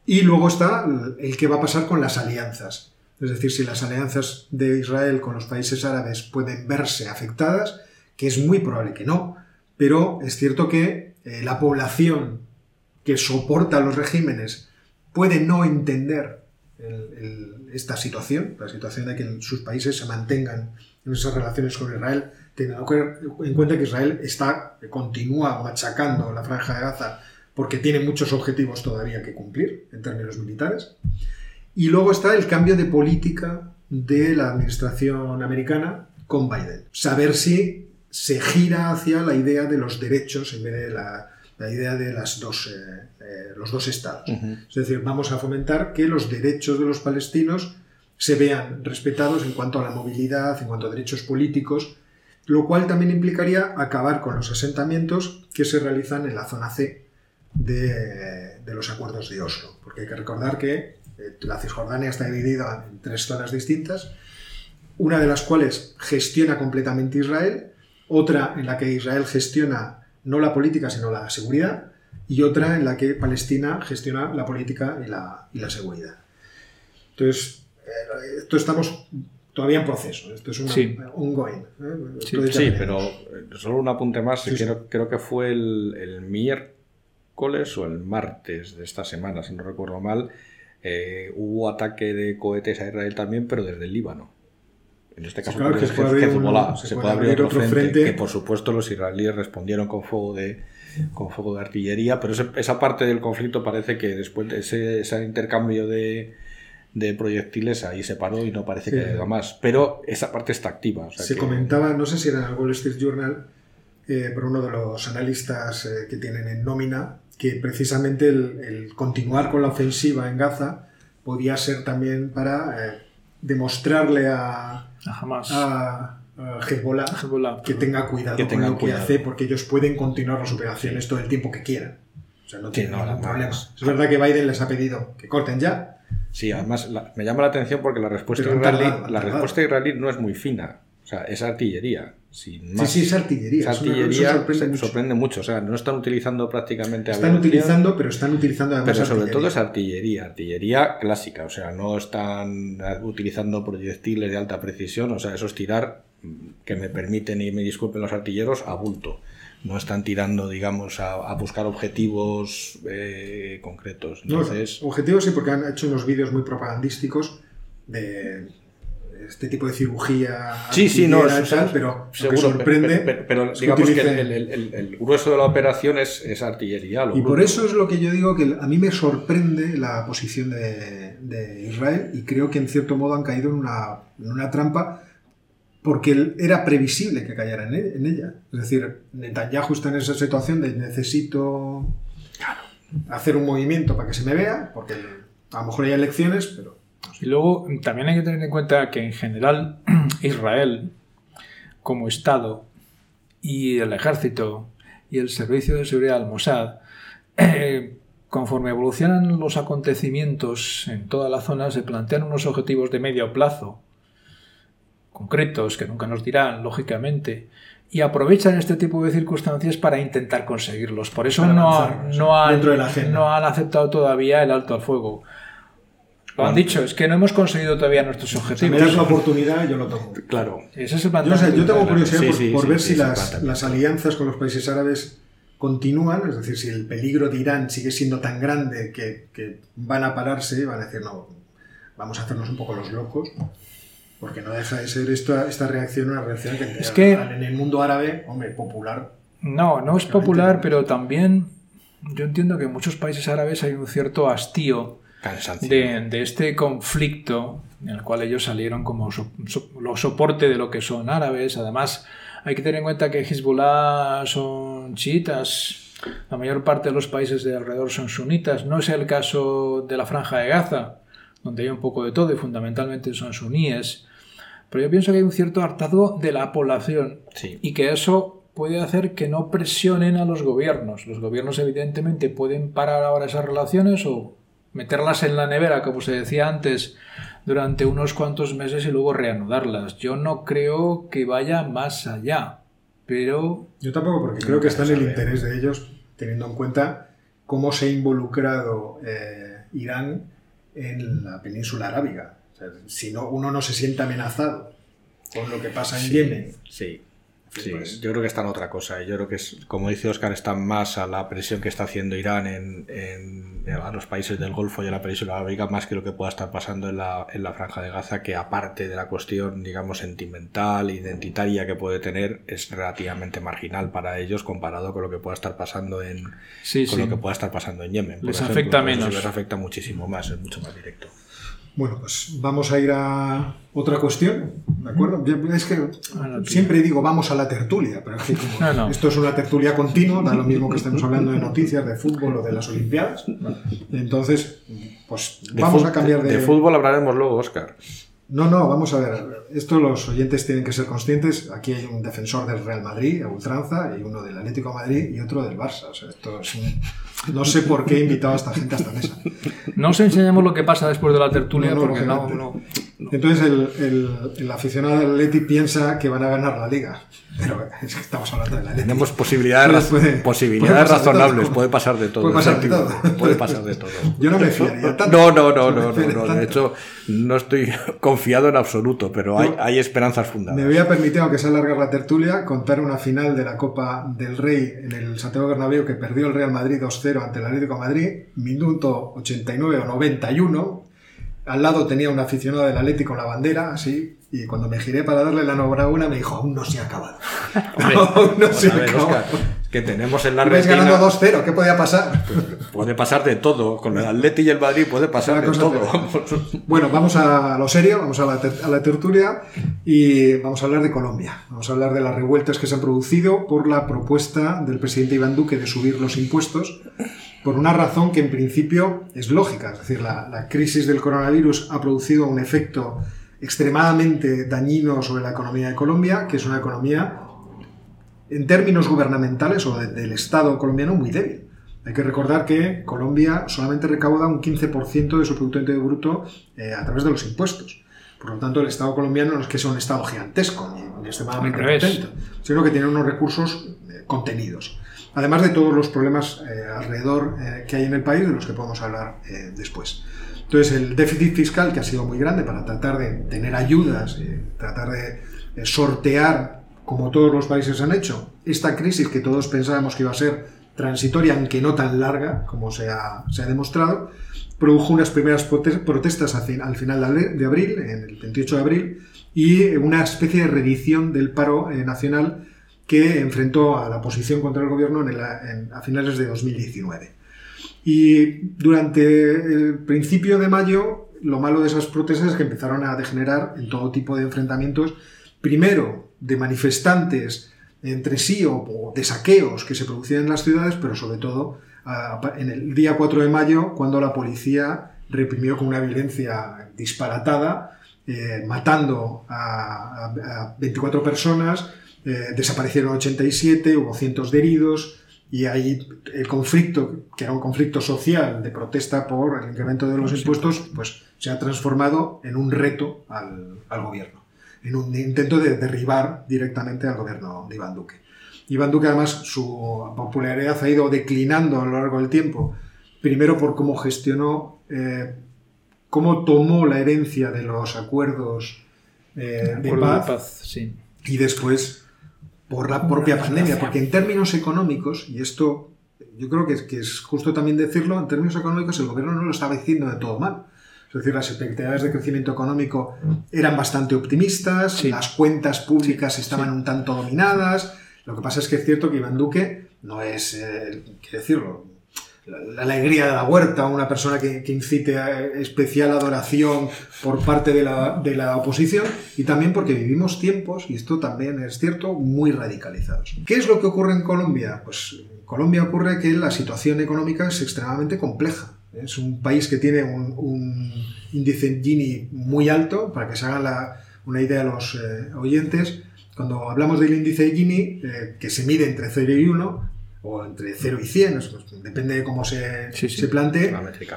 Y luego está el que va a pasar con las alianzas. Es decir, si las alianzas de Israel con los países árabes pueden verse afectadas, que es muy probable que no, pero es cierto que eh, la población que soporta los regímenes puede no entender esta situación, la situación de que sus países se mantengan en esas relaciones con Israel, teniendo en cuenta que Israel está, continúa machacando la franja de Gaza porque tiene muchos objetivos todavía que cumplir en términos militares. Y luego está el cambio de política de la administración americana con Biden. Saber si se gira hacia la idea de los derechos en vez de la, la idea de las dos, eh, eh, los dos estados. Es decir, vamos a fomentar que los derechos de los palestinos se vean respetados en cuanto a la movilidad, en cuanto a derechos políticos, lo cual también implicaría acabar con los asentamientos que se realizan en la zona C de, de los acuerdos de Oslo. Porque hay que recordar que eh, la Cisjordania está dividida en tres zonas distintas, una de las cuales gestiona completamente Israel, otra en la que Israel gestiona no la política, sino la seguridad, y otra en la que Palestina gestiona la política y la, seguridad. Entonces, eh, esto estamos todavía en proceso. Esto es una, Sí. ongoing. ¿eh? Sí, Sí, pero solo un apunte más. Sí, sí. creo, creo que fue el, el miércoles o el martes de esta semana, si no recuerdo mal. eh, hubo ataque de cohetes a Israel también, pero desde el Líbano. En este caso, claro, creo que es se puede un- se se, puede abrir abrir otro, frente, frente. que por supuesto los israelíes respondieron con fuego de con fuego de artillería, pero ese- esa parte del conflicto parece que después de ese, ese intercambio de, de proyectiles ahí se paró y no parece que Sí. haya más. Pero esa parte está activa. o sea Se que- comentaba, no sé si era en el Wall Street Journal, eh, por uno de los analistas eh, que tienen en nómina, que precisamente el, el continuar con la ofensiva en Gaza podía ser también para eh, demostrarle a, Jamás. a, a Hezbollah Hezbollah. que tenga cuidado Que con lo que hace, porque ellos pueden continuar las operaciones todo el tiempo que quieran. O sea, no Sí, tienen no, ningún problema. Es verdad que Biden les ha pedido que corten ya, Sí, además la- me llama la atención porque la respuesta, israelí, la respuesta israelí no es muy fina. O sea, es artillería. Sin más. Sí, sí, es artillería. Es Es una- eso artillería sorprende se- mucho. sorprende mucho. O sea, no están utilizando prácticamente Están aviación, utilizando, pero están utilizando además Pero sobre artillería. todo es artillería, artillería clásica, o sea, no están utilizando proyectiles de alta precisión, o sea, eso es tirar, mm, que me permiten y me disculpen los artilleros, a bulto. No están tirando, digamos, a, a buscar objetivos eh, concretos. No, objetivos sí, porque han hecho unos vídeos muy propagandísticos de este tipo de cirugía. Sí, no, tal, pero seguro, sorprende. pero, pero- pero es que digamos que el, el- el- el grueso de la operación es, es artillería. lo Y por eso es lo que yo digo que a mí me sorprende la posición de, de Israel y creo que en cierto modo han caído en una, en una trampa porque era previsible que cayeran en en ella. Es decir, Netanyahu está en esa situación de necesito hacer un movimiento para que se me vea, porque a lo mejor hay elecciones, pero Y luego también hay que tener en cuenta que en general Israel, como Estado, y el ejército y el servicio de seguridad del Mossad, eh, conforme evolucionan los acontecimientos en toda la zona, se plantean unos objetivos de medio plazo, concretos, que nunca nos dirán, lógicamente, y aprovechan este tipo de circunstancias para intentar conseguirlos. Por eso no, avanzar, no han, no han aceptado todavía el alto al fuego. Lo han dicho, es que no hemos conseguido todavía nuestros si me objetivos. das la oportunidad, yo lo tomo. Claro. Ese es el Yo, o sea, planteamiento yo tengo curiosidad por, sí, por sí, ver sí, si las, las alianzas con los países árabes continúan, es decir, si el peligro de Irán sigue siendo tan grande que, que van a pararse, van a decir, no, vamos a hacernos un poco los locos, porque no deja de ser esta, esta reacción una reacción que, Es que- en el mundo árabe, hombre, popular. No, no es popular, pero también yo entiendo que en muchos países árabes hay un cierto hastío. De, de este conflicto en el cual ellos salieron como so- so- lo soporte de lo que son árabes. Además, hay que tener en cuenta que Hezbollah son chiitas, la mayor parte de los países de alrededor son sunitas. No es el caso de la franja de Gaza, donde hay un poco de todo y fundamentalmente son suníes. Pero yo pienso que hay un cierto hartazgo de la población Sí. y que eso puede hacer que no presionen a los gobiernos. Los gobiernos evidentemente pueden parar ahora esas relaciones o meterlas en la nevera, como se decía antes, durante unos cuantos meses y luego reanudarlas. Yo no creo que vaya más allá, pero Yo tampoco, porque creo que está en el sabe. interés de ellos, teniendo en cuenta cómo se ha involucrado eh, Irán en la península arábiga. O sea, si no, uno no se siente amenazado con lo que pasa en Sí, Yemen. Sí. Sí, pues. yo creo que está en otra cosa. Yo creo que, es, como dice Oscar, está más a la presión que está haciendo Irán en, en- a los países del Golfo y a la península arábiga, más que lo que pueda estar pasando en la, en la franja de Gaza, que aparte de la cuestión, digamos, sentimental, identitaria que puede tener, es relativamente marginal para ellos comparado con lo que pueda estar pasando en, sí, con sí. lo que pueda estar pasando en Yemen. por Les ejemplo. afecta menos. Les afecta muchísimo más, es mucho más directo. Bueno, pues vamos a ir a otra cuestión, ¿de acuerdo? Es que siempre digo vamos a la tertulia, pero es que como No, no. esto es una tertulia continua, da lo mismo que estemos hablando de noticias, de fútbol o de las Olimpiadas. Entonces, pues De vamos a cambiar de... de fútbol hablaremos luego, Oscar. No, no, vamos a ver. Esto los oyentes tienen que ser conscientes. Aquí hay un defensor del Real Madrid, a ultranza, y uno del Atlético de Madrid y otro del Barça. O sea, esto es un- No sé por qué he invitado a esta gente a esta mesa. No os enseñamos lo que pasa después de la tertulia No, no, porque no. Entonces el, el, aficionado del Atleti piensa que van a ganar la liga. Pero es que estamos hablando de la. Tenemos posibilidades, posibilidades razonables, puede pasar de todo. Puede pasar de todo. Puede pasar de todo. Yo no me fiaría tanto. No, no, no, no, no, De hecho, no estoy confiado en absoluto, pero hay, hay esperanzas fundadas. Me voy a permitir, aunque sea larga la tertulia, contar una final de la Copa del Rey en el Santiago Bernabéu que perdió el Real Madrid 2-0 ante el Atlético de Madrid, minuto 89 o 91, al lado tenía un aficionado del Atlético con la bandera, así, y cuando me giré para darle la enhorabuena me dijo, aún no se ha acabado. aún no se ha acabado. que tenemos en la Argentina... ganando 2-0, ¿qué podía pasar? Puede pasar de todo, con el Atleti y el Madrid puede pasar de todo. Bueno, vamos a lo serio, vamos a la, a la tertulia y vamos a hablar de Colombia. Vamos a hablar de las revueltas que se han producido por la propuesta del presidente Iván Duque de subir los impuestos por una razón que en principio es lógica. Es decir, la, crisis del coronavirus ha producido un efecto extremadamente dañino sobre la economía de Colombia, que es una economía en términos gubernamentales o del Estado colombiano muy débil. Hay que recordar que Colombia solamente recauda un 15% de su Producto Interior Bruto eh, a través de los impuestos. Por lo tanto, el Estado colombiano no es que sea un Estado gigantesco ni, extremadamente potente, sino que tiene unos recursos eh, contenidos además de todos los problemas eh, alrededor que hay en el país, de los que podemos hablar después. Entonces, el déficit fiscal, que ha sido muy grande para tratar de tener ayudas, tratar de sortear, como todos los países han hecho, esta crisis que todos pensábamos que iba a ser transitoria, aunque no tan larga como se ha, se ha demostrado, produjo unas primeras protestas al final de abril, en el 28 de abril, y una especie de reedición del paro nacional que enfrentó a la oposición contra el gobierno a finales de 2019. Y durante el principio de mayo, lo malo de esas protestas es que empezaron a degenerar en todo tipo de enfrentamientos, primero de manifestantes entre sí o, de saqueos que se producían en las ciudades, pero sobre todo en el día 4 de mayo, cuando la policía reprimió con una violencia disparatada, eh, matando a, a 24 personas, eh, desaparecieron 87, hubo cientos de heridos y ahí el conflicto, que era un conflicto social de protesta por el incremento de los impuestos, pues se ha transformado en un reto al, al gobierno, en un intento de derribar directamente al gobierno de Iván Duque. Iván Duque además su popularidad ha ido declinando a lo largo del tiempo, primero por cómo gestionó, eh, cómo tomó la herencia de los acuerdos eh, de paz, sí. y después por la propia pandemia, porque en términos económicos, y esto yo creo que es, que es justo también decirlo, en términos económicos el gobierno no lo estaba diciendo de todo mal. Es decir, las expectativas de crecimiento económico eran bastante optimistas, las cuentas públicas estaban un tanto dominadas. Lo que pasa es que es cierto que Iván Duque no es, eh, decirlo, la, alegría de la huerta, una persona que, incite a especial adoración por parte de la, de la, oposición y también porque vivimos tiempos, y esto también es cierto, muy radicalizados. ¿Qué es lo que ocurre en Colombia? Pues en Colombia ocurre que la situación económica es extremadamente compleja. Es un país que tiene un, un índice Gini muy alto, para que se hagan una idea los eh, oyentes. Cuando hablamos del índice Gini, eh, que se mide entre 0 y 1, o entre 0 y 100, depende de cómo se, se plantee,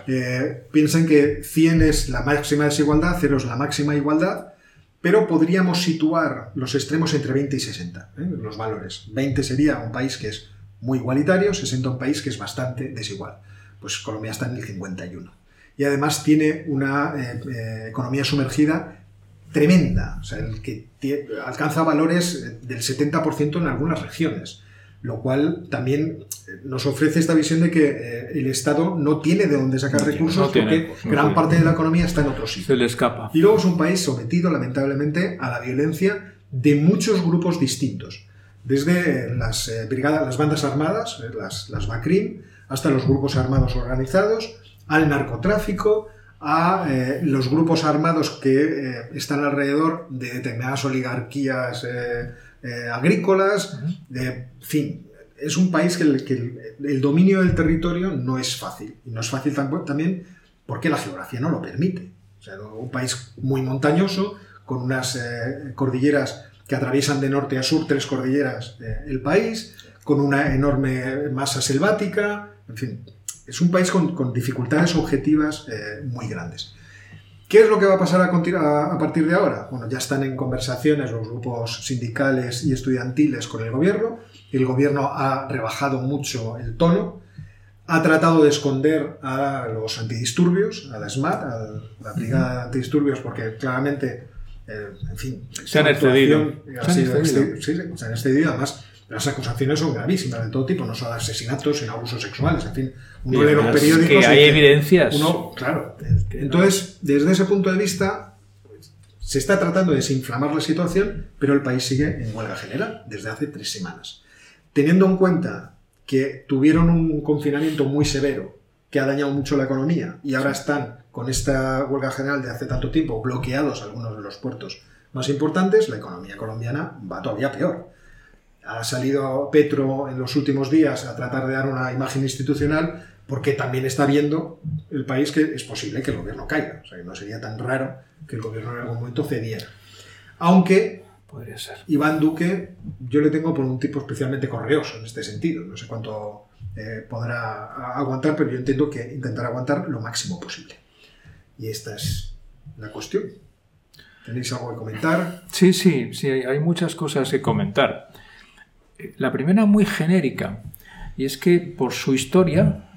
eh, piensen que 100 es la máxima desigualdad, 0 es la máxima igualdad, pero podríamos situar los extremos entre 20 y 60, ¿eh? los valores. 20 sería un país que es muy igualitario, 60 un país que es bastante desigual. Pues Colombia está en el 51. Y además tiene una eh, economía sumergida tremenda, o sea, el que alcanza valores del 70% en algunas regiones lo cual también eh, nos ofrece esta visión de que eh, el Estado no tiene de dónde sacar recursos porque gran parte de la economía está en otro sitio. Se le escapa. Y luego es un país sometido, lamentablemente, a la violencia de muchos grupos distintos. Desde las eh, brigadas, las bandas armadas, las, las BACRIM, hasta los grupos armados organizados, al narcotráfico, a los grupos armados que están alrededor de determinadas oligarquías eh, agrícolas, de fin. Es un país que, el, dominio del territorio no es fácil. Y no es fácil también porque la geografía no lo permite. O sea, un país muy montañoso, con unas eh, cordilleras que atraviesan de norte a sur, tres cordilleras eh, el país, con una enorme masa selvática, en fin, es un país con, con dificultades objetivas muy grandes. ¿Qué es lo que va a pasar a, partir de ahora? Bueno, ya están en conversaciones los grupos sindicales y estudiantiles con el gobierno. El gobierno ha rebajado mucho el tono. Ha tratado de esconder a los antidisturbios, a la SMAT, a la Brigada de Antidisturbios, porque claramente, eh, en fin, Se han excedido. Se se han excedido. Además, las acusaciones son gravísimas de todo tipo, no solo asesinatos, sino abusos sexuales. En fin, uno lee los periódicos. que hay evidencias. uno, claro. Entonces, desde ese punto de vista, pues, se está tratando de desinflamar la situación, pero el país sigue en huelga general desde hace tres semanas. Teniendo en cuenta que tuvieron un confinamiento muy severo, que ha dañado mucho la economía, y ahora están con esta huelga general de hace tanto tiempo bloqueados algunos de los puertos más importantes, la economía colombiana va todavía peor. Ha salido Petro en los últimos días a tratar de dar una imagen institucional porque también está viendo el país que es posible que el gobierno caiga. O sea, que no sería tan raro que el gobierno en algún momento cediera. Aunque Podría ser. Iván Duque yo le tengo por un tipo especialmente correoso en este sentido. No sé cuánto eh, podrá aguantar, pero yo entiendo que intentará aguantar lo máximo posible. Y esta es la cuestión. ¿Tenéis algo que comentar? Sí, sí, sí, hay muchas cosas que comentar. La primera muy genérica, y es que por su historia,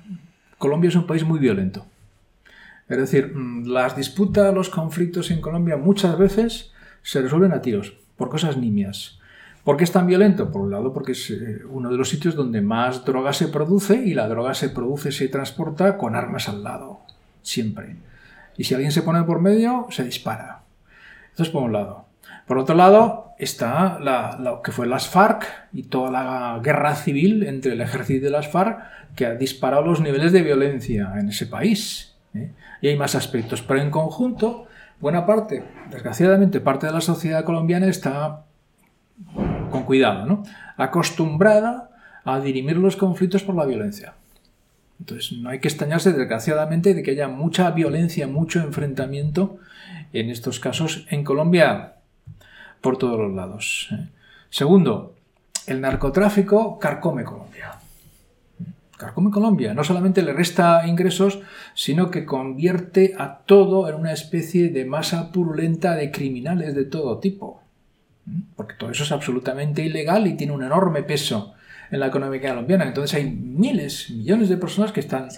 Colombia es un país muy violento. Es decir, mm, las disputas, los conflictos en Colombia muchas veces se resuelven a tiros, por cosas nimias. ¿Por qué es tan violento? Por un lado, porque es eh, uno de los sitios donde más droga se produce y la droga se produce se transporta con armas al lado, siempre. Y si alguien se pone por medio, se dispara. Esto es por un lado. Por otro lado está lo que fue las FARC y toda la guerra civil entre el ejército y las FARC que ha disparado los niveles de violencia en ese país. ¿eh? Y hay más aspectos. Pero en conjunto, buena parte, desgraciadamente, parte de la sociedad colombiana está con cuidado, ¿no? acostumbrada a dirimir los conflictos por la violencia. Entonces, no hay que extrañarse, desgraciadamente, de que haya mucha violencia, mucho enfrentamiento en estos casos en Colombia por todos los lados. ¿eh? Segundo, el narcotráfico carcome Colombia. Carcome Colombia. No solamente le resta ingresos, sino que convierte a todo en una especie de masa purulenta de criminales de todo tipo. ¿Mm? Porque todo eso es absolutamente ilegal y tiene un enorme peso en la economía colombiana. Entonces hay miles, millones de personas que están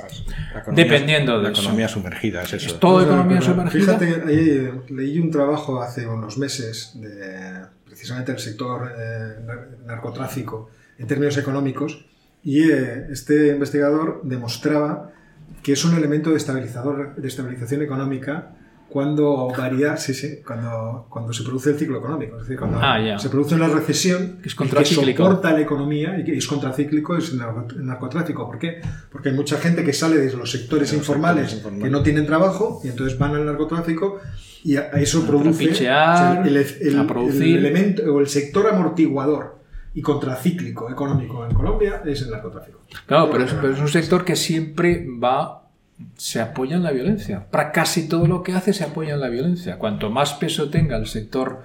La economía- Dependiendo de La eso. economía sumergida, es eso. Es todo Pues, economía pero sumergida. Fíjate, ahí leí un trabajo hace unos meses de precisamente el sector eh, nar- narcotráfico en términos económicos y eh, este investigador demostraba que es un elemento de, estabilizador, de estabilización económica cuando varía, sí, sí, cuando, cuando se produce el ciclo económico. Es decir, cuando Ah, ya. se produce una recesión Que es contracíclico. soporta la economía y que es contracíclico es el narco- el narcotráfico. ¿Por qué? Porque hay mucha gente que sale de los sectores De los informales sectores informales. que no tienen trabajo y entonces van al narcotráfico y a, a eso A produce el, el- a producir. el elemento o el sector amortiguador y contracíclico económico en Colombia es el narcotráfico. Claro, pero es, pero es un sector que siempre va, se apoya en la violencia. Para casi todo lo que hace se apoya en la violencia. Cuanto más peso tenga el sector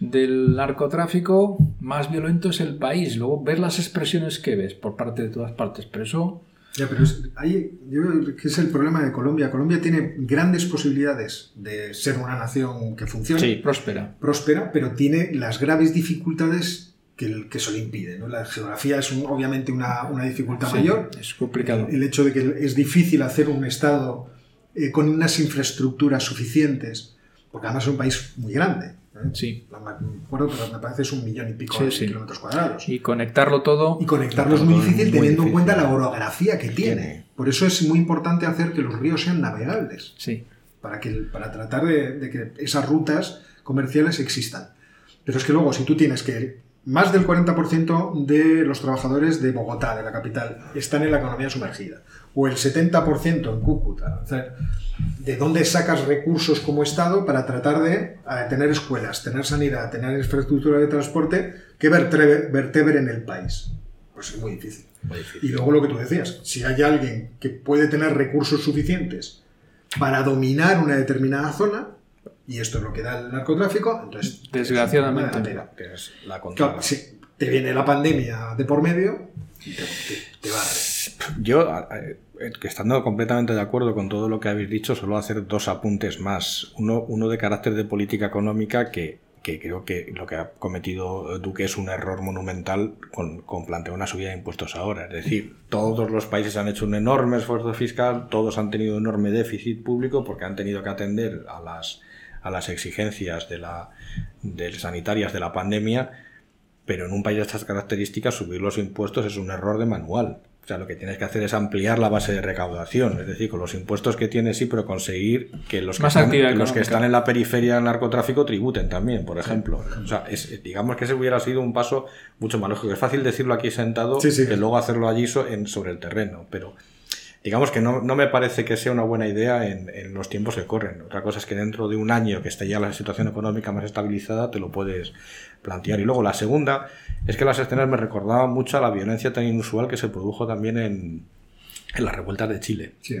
del narcotráfico, más violento es el país. Luego ves las expresiones que ves por parte de todas partes. Pero eso, Ya, pero es, ahí, yo creo que es el problema de Colombia. Colombia tiene grandes posibilidades de ser una nación que funcione. próspera. próspera, pero tiene las graves dificultades que, que eso le impide. ¿no? La geografía es un- obviamente una, una dificultad Sí, mayor. es complicado. El, hecho de que es difícil hacer un Estado eh, con unas infraestructuras suficientes, porque además es un país muy grande. ¿eh? Sí. No me acuerdo, pero me parece es un millón y pico Sí, de sí. kilómetros cuadrados. Y conectarlo todo. Y conectarlo es muy difícil muy teniendo en cuenta la orografía que tiene. tiene. Por eso es muy importante hacer que los ríos sean navegables Sí. para, que, para tratar de, de que esas rutas comerciales existan. Pero es que luego, si tú tienes que más del 40% de los trabajadores de Bogotá, de la capital, están en la economía sumergida, o el 70% en Cúcuta, o sea, ¿de dónde sacas recursos como Estado para tratar de eh, tener escuelas, tener sanidad, tener infraestructura de transporte que vertebre- vertebren el país? Pues es muy difícil. Muy difícil. Y luego lo que tú decías, si hay alguien que puede tener recursos suficientes para dominar una determinada zona, y esto es lo que da el narcotráfico, entonces... Desgraciadamente. la. Que es la Claro, si te viene la pandemia de por medio, y te, te- te barre. Yo, estando completamente de acuerdo con todo lo que habéis dicho, solo hacer dos apuntes más. Uno, uno de carácter de política económica que que creo que lo que ha cometido Duque es un error monumental con, con plantear una subida de impuestos ahora. Es decir, todos los países han hecho un enorme esfuerzo fiscal, todos han tenido un enorme déficit público porque han tenido que atender a las, a las exigencias de la, de sanitarias de la pandemia, pero en un país de estas características subir los impuestos es un error de manual. O sea, lo que tienes que hacer es ampliar la base de recaudación, es decir, con los impuestos que tienes sí, pero conseguir que los que, están, los que están en la periferia del narcotráfico tributen también, por ejemplo. O sea, es, digamos que ese hubiera sido un paso mucho más lógico. Es fácil decirlo aquí sentado que luego hacerlo allí sobre el terreno, pero digamos que no, me parece que sea una buena idea en, en, los tiempos que corren. Otra cosa es que dentro de un año que esté ya la situación económica más estabilizada, te lo puedes plantear. Y luego la segunda es que las escenas me recordaban mucho a la violencia tan inusual que se produjo también en, en las revueltas de Chile. Sí.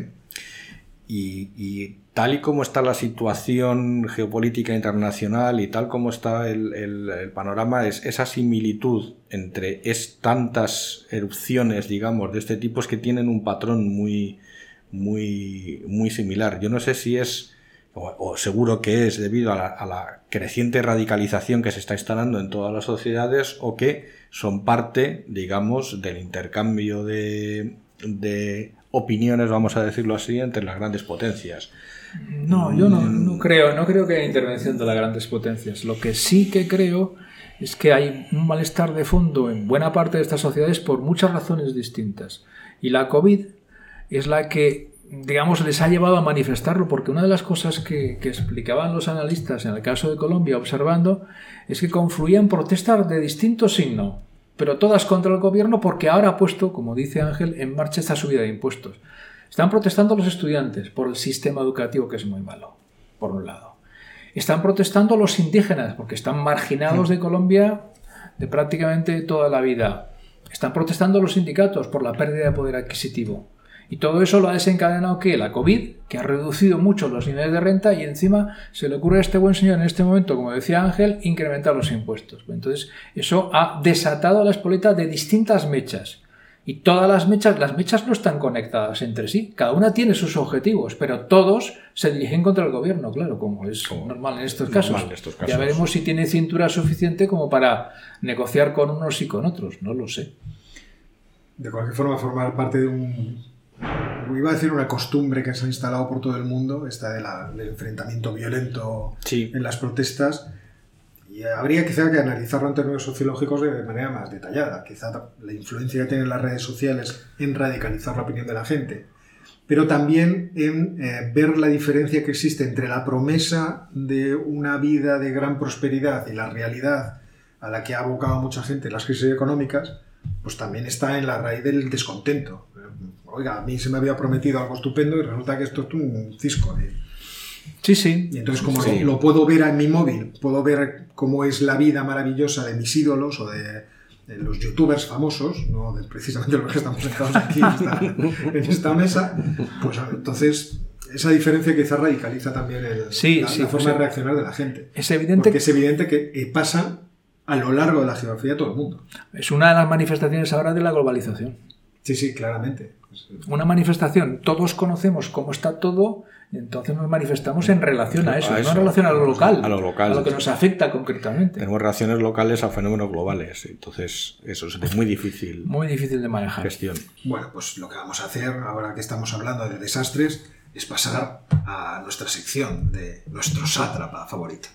Y, tal y como está la situación geopolítica internacional y tal como está el, panorama, es esa similitud entre es tantas erupciones, digamos, de este tipo es que tienen un patrón muy, muy, muy similar. Yo no sé si es, o, seguro que es debido a la, a la, creciente radicalización que se está instalando en todas las sociedades o que son parte, digamos, del intercambio de, de opiniones, vamos a decirlo así, entre las grandes potencias. No, yo no, creo, no creo que haya intervención de las grandes potencias. Lo que sí que creo es que hay un malestar de fondo en buena parte de estas sociedades por muchas razones distintas. Y la COVID es la que, digamos, les ha llevado a manifestarlo, porque una de las cosas que, que explicaban los analistas en el caso de Colombia observando es que confluían protestas de distinto signo pero todas contra el gobierno porque ahora ha puesto, como dice Ángel, en marcha esta subida de impuestos. Están protestando los estudiantes por el sistema educativo que es muy malo, por un lado. Están protestando los indígenas porque están marginados de Colombia de prácticamente toda la vida. Están protestando los sindicatos por la pérdida de poder adquisitivo. Y todo eso lo ha desencadenado que la COVID, que ha reducido mucho los niveles de renta y encima se le ocurre a este buen señor en este momento, como decía Ángel, incrementar los impuestos. Entonces, eso ha desatado la espoleta de distintas mechas. Y todas las mechas, las mechas no están conectadas entre sí. Cada una tiene sus objetivos, pero todos se dirigen contra el gobierno, claro, como es normal en estos casos. Ya veremos si tiene cintura suficiente como para negociar con unos y con otros, no lo sé. De cualquier forma, formar parte de un iba a decir una costumbre que se ha instalado por todo el mundo, esta del enfrentamiento violento en las protestas, y habría quizá que analizarlo en términos sociológicos de manera más detallada. Quizá la influencia que tienen las redes sociales en radicalizar la opinión de la gente, pero también en eh, ver la diferencia que existe entre la promesa de una vida de gran prosperidad y la realidad a la que ha abocado mucha gente en las crisis económicas, pues también está en la raíz del descontento oiga, a mí se me había prometido algo estupendo y resulta que esto es un cisco. Sí, sí. Y entonces, como Lo, puedo ver en mi móvil, puedo ver cómo es la vida maravillosa de mis ídolos o de, los youtubers famosos, no precisamente los que estamos sentados aquí en esta, mesa, pues entonces esa diferencia quizá radicaliza también el, la, forma de reaccionar de la gente. Es evidente, Porque es evidente que eh, pasa a lo largo de la geografía de todo el mundo. Es una de las manifestaciones ahora de la globalización. Sí, sí, claramente. Una manifestación, todos conocemos cómo está todo, y entonces nos manifestamos en relación a eso, no en relación a lo local, a lo local, a lo que nos afecta concretamente. Tenemos reacciones locales a fenómenos globales, entonces eso es muy difícil. Muy difícil de manejar. Gestión. Bueno, pues lo que vamos a hacer ahora que estamos hablando de desastres es pasar a nuestra sección de nuestro sátrapa favorito.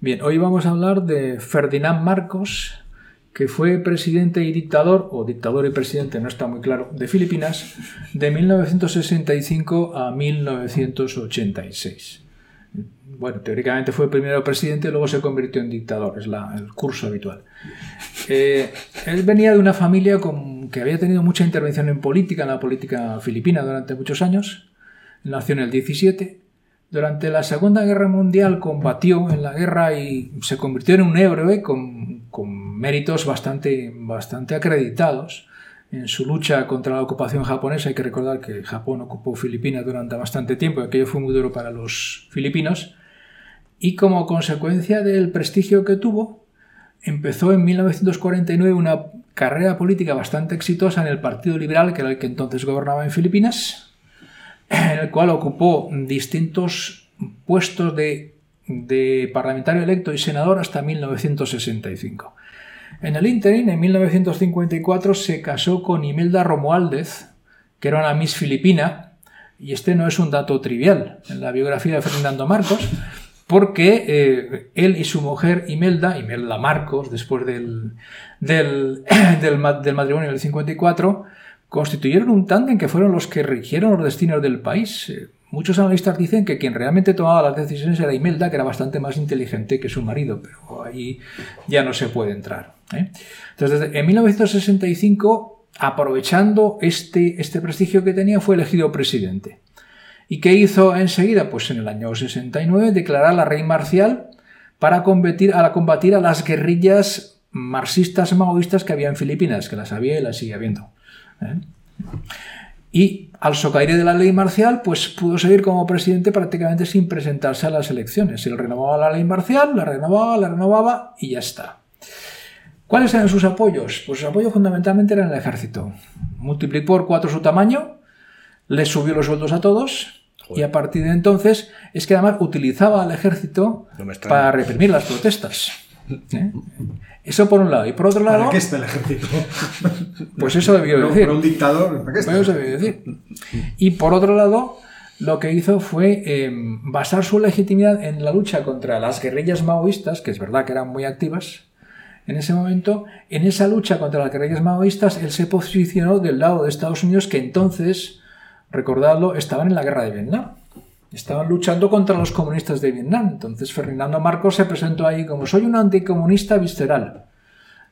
Bien, hoy vamos a hablar de Ferdinand Marcos, que fue presidente y dictador, o dictador y presidente, no está muy claro, de Filipinas, de 1965 a 1986. Bueno, teóricamente fue primero presidente y luego se convirtió en dictador, es el curso habitual. Eh, él venía de una familia con, que había tenido mucha intervención en política, en la política filipina durante muchos años. Nació en el 17. Durante la Segunda Guerra Mundial combatió en la guerra y se convirtió en un héroe con, con méritos bastante, bastante acreditados en su lucha contra la ocupación japonesa. Hay que recordar que Japón ocupó Filipinas durante bastante tiempo y aquello fue muy duro para los filipinos. Y como consecuencia del prestigio que tuvo, empezó en 1949 una carrera política bastante exitosa en el Partido Liberal, que era el que entonces gobernaba en Filipinas, en el cual ocupó distintos puestos de, parlamentario electo y senador hasta 1965. En el interín, en 1954, se casó con Imelda Romualdez, que era una Miss Filipina, y este no es un dato trivial en la biografía de Fernando Marcos, porque eh, él y su mujer Imelda, Imelda Marcos, después del, del, del, matrimonio del 54, constituyeron un tándem que fueron los que rigieron los destinos del país. Eh, muchos analistas dicen que quien realmente tomaba las decisiones era Imelda, que era bastante más inteligente que su marido, pero ahí ya no se puede entrar. ¿eh? Entonces, en 1965, aprovechando este, este prestigio que tenía, fue elegido presidente. ¿Y qué hizo enseguida? Pues en el año 69 declarar la ley marcial para combatir a, combatir a las guerrillas marxistas maoístas que había en Filipinas, que las había y las sigue habiendo. ¿Eh? Y al socaire de la ley marcial, pues pudo seguir como presidente prácticamente sin presentarse a las elecciones. Él renovaba la ley marcial, la renovaba, la renovaba y ya está. ¿Cuáles eran sus apoyos? Pues sus apoyos fundamentalmente eran el ejército. Multiplicó por cuatro su tamaño, le subió los sueldos a todos y a partir de entonces es que además utilizaba al ejército para reprimir las protestas. ¿eh? Eso por un lado. Y por otro lado... ¿Para qué está el ejército? Pues eso debió decir. un dictador, ¿para qué está? Pues eso debió decir. Y por otro lado, lo que hizo fue eh, basar su legitimidad en la lucha contra las guerrillas maoístas, que es verdad que eran muy activas, en ese momento, en esa lucha contra las guerrillas maoístas, él se posicionó del lado de Estados Unidos, que entonces recordadlo, estaban en la guerra de Vietnam. Estaban luchando contra los comunistas de Vietnam. Entonces Fernando Marcos se presentó ahí como soy un anticomunista visceral.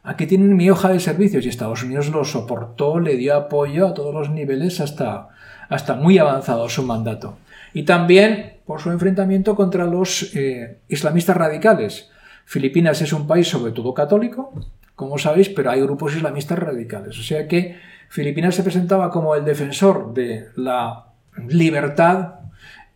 Aquí tienen mi hoja de servicios y Estados Unidos lo soportó, le dio apoyo a todos los niveles hasta, hasta muy avanzado su mandato. Y también por su enfrentamiento contra los eh, islamistas radicales. Filipinas es un país sobre todo católico, como sabéis, pero hay grupos islamistas radicales. O sea que Filipinas se presentaba como el defensor de la libertad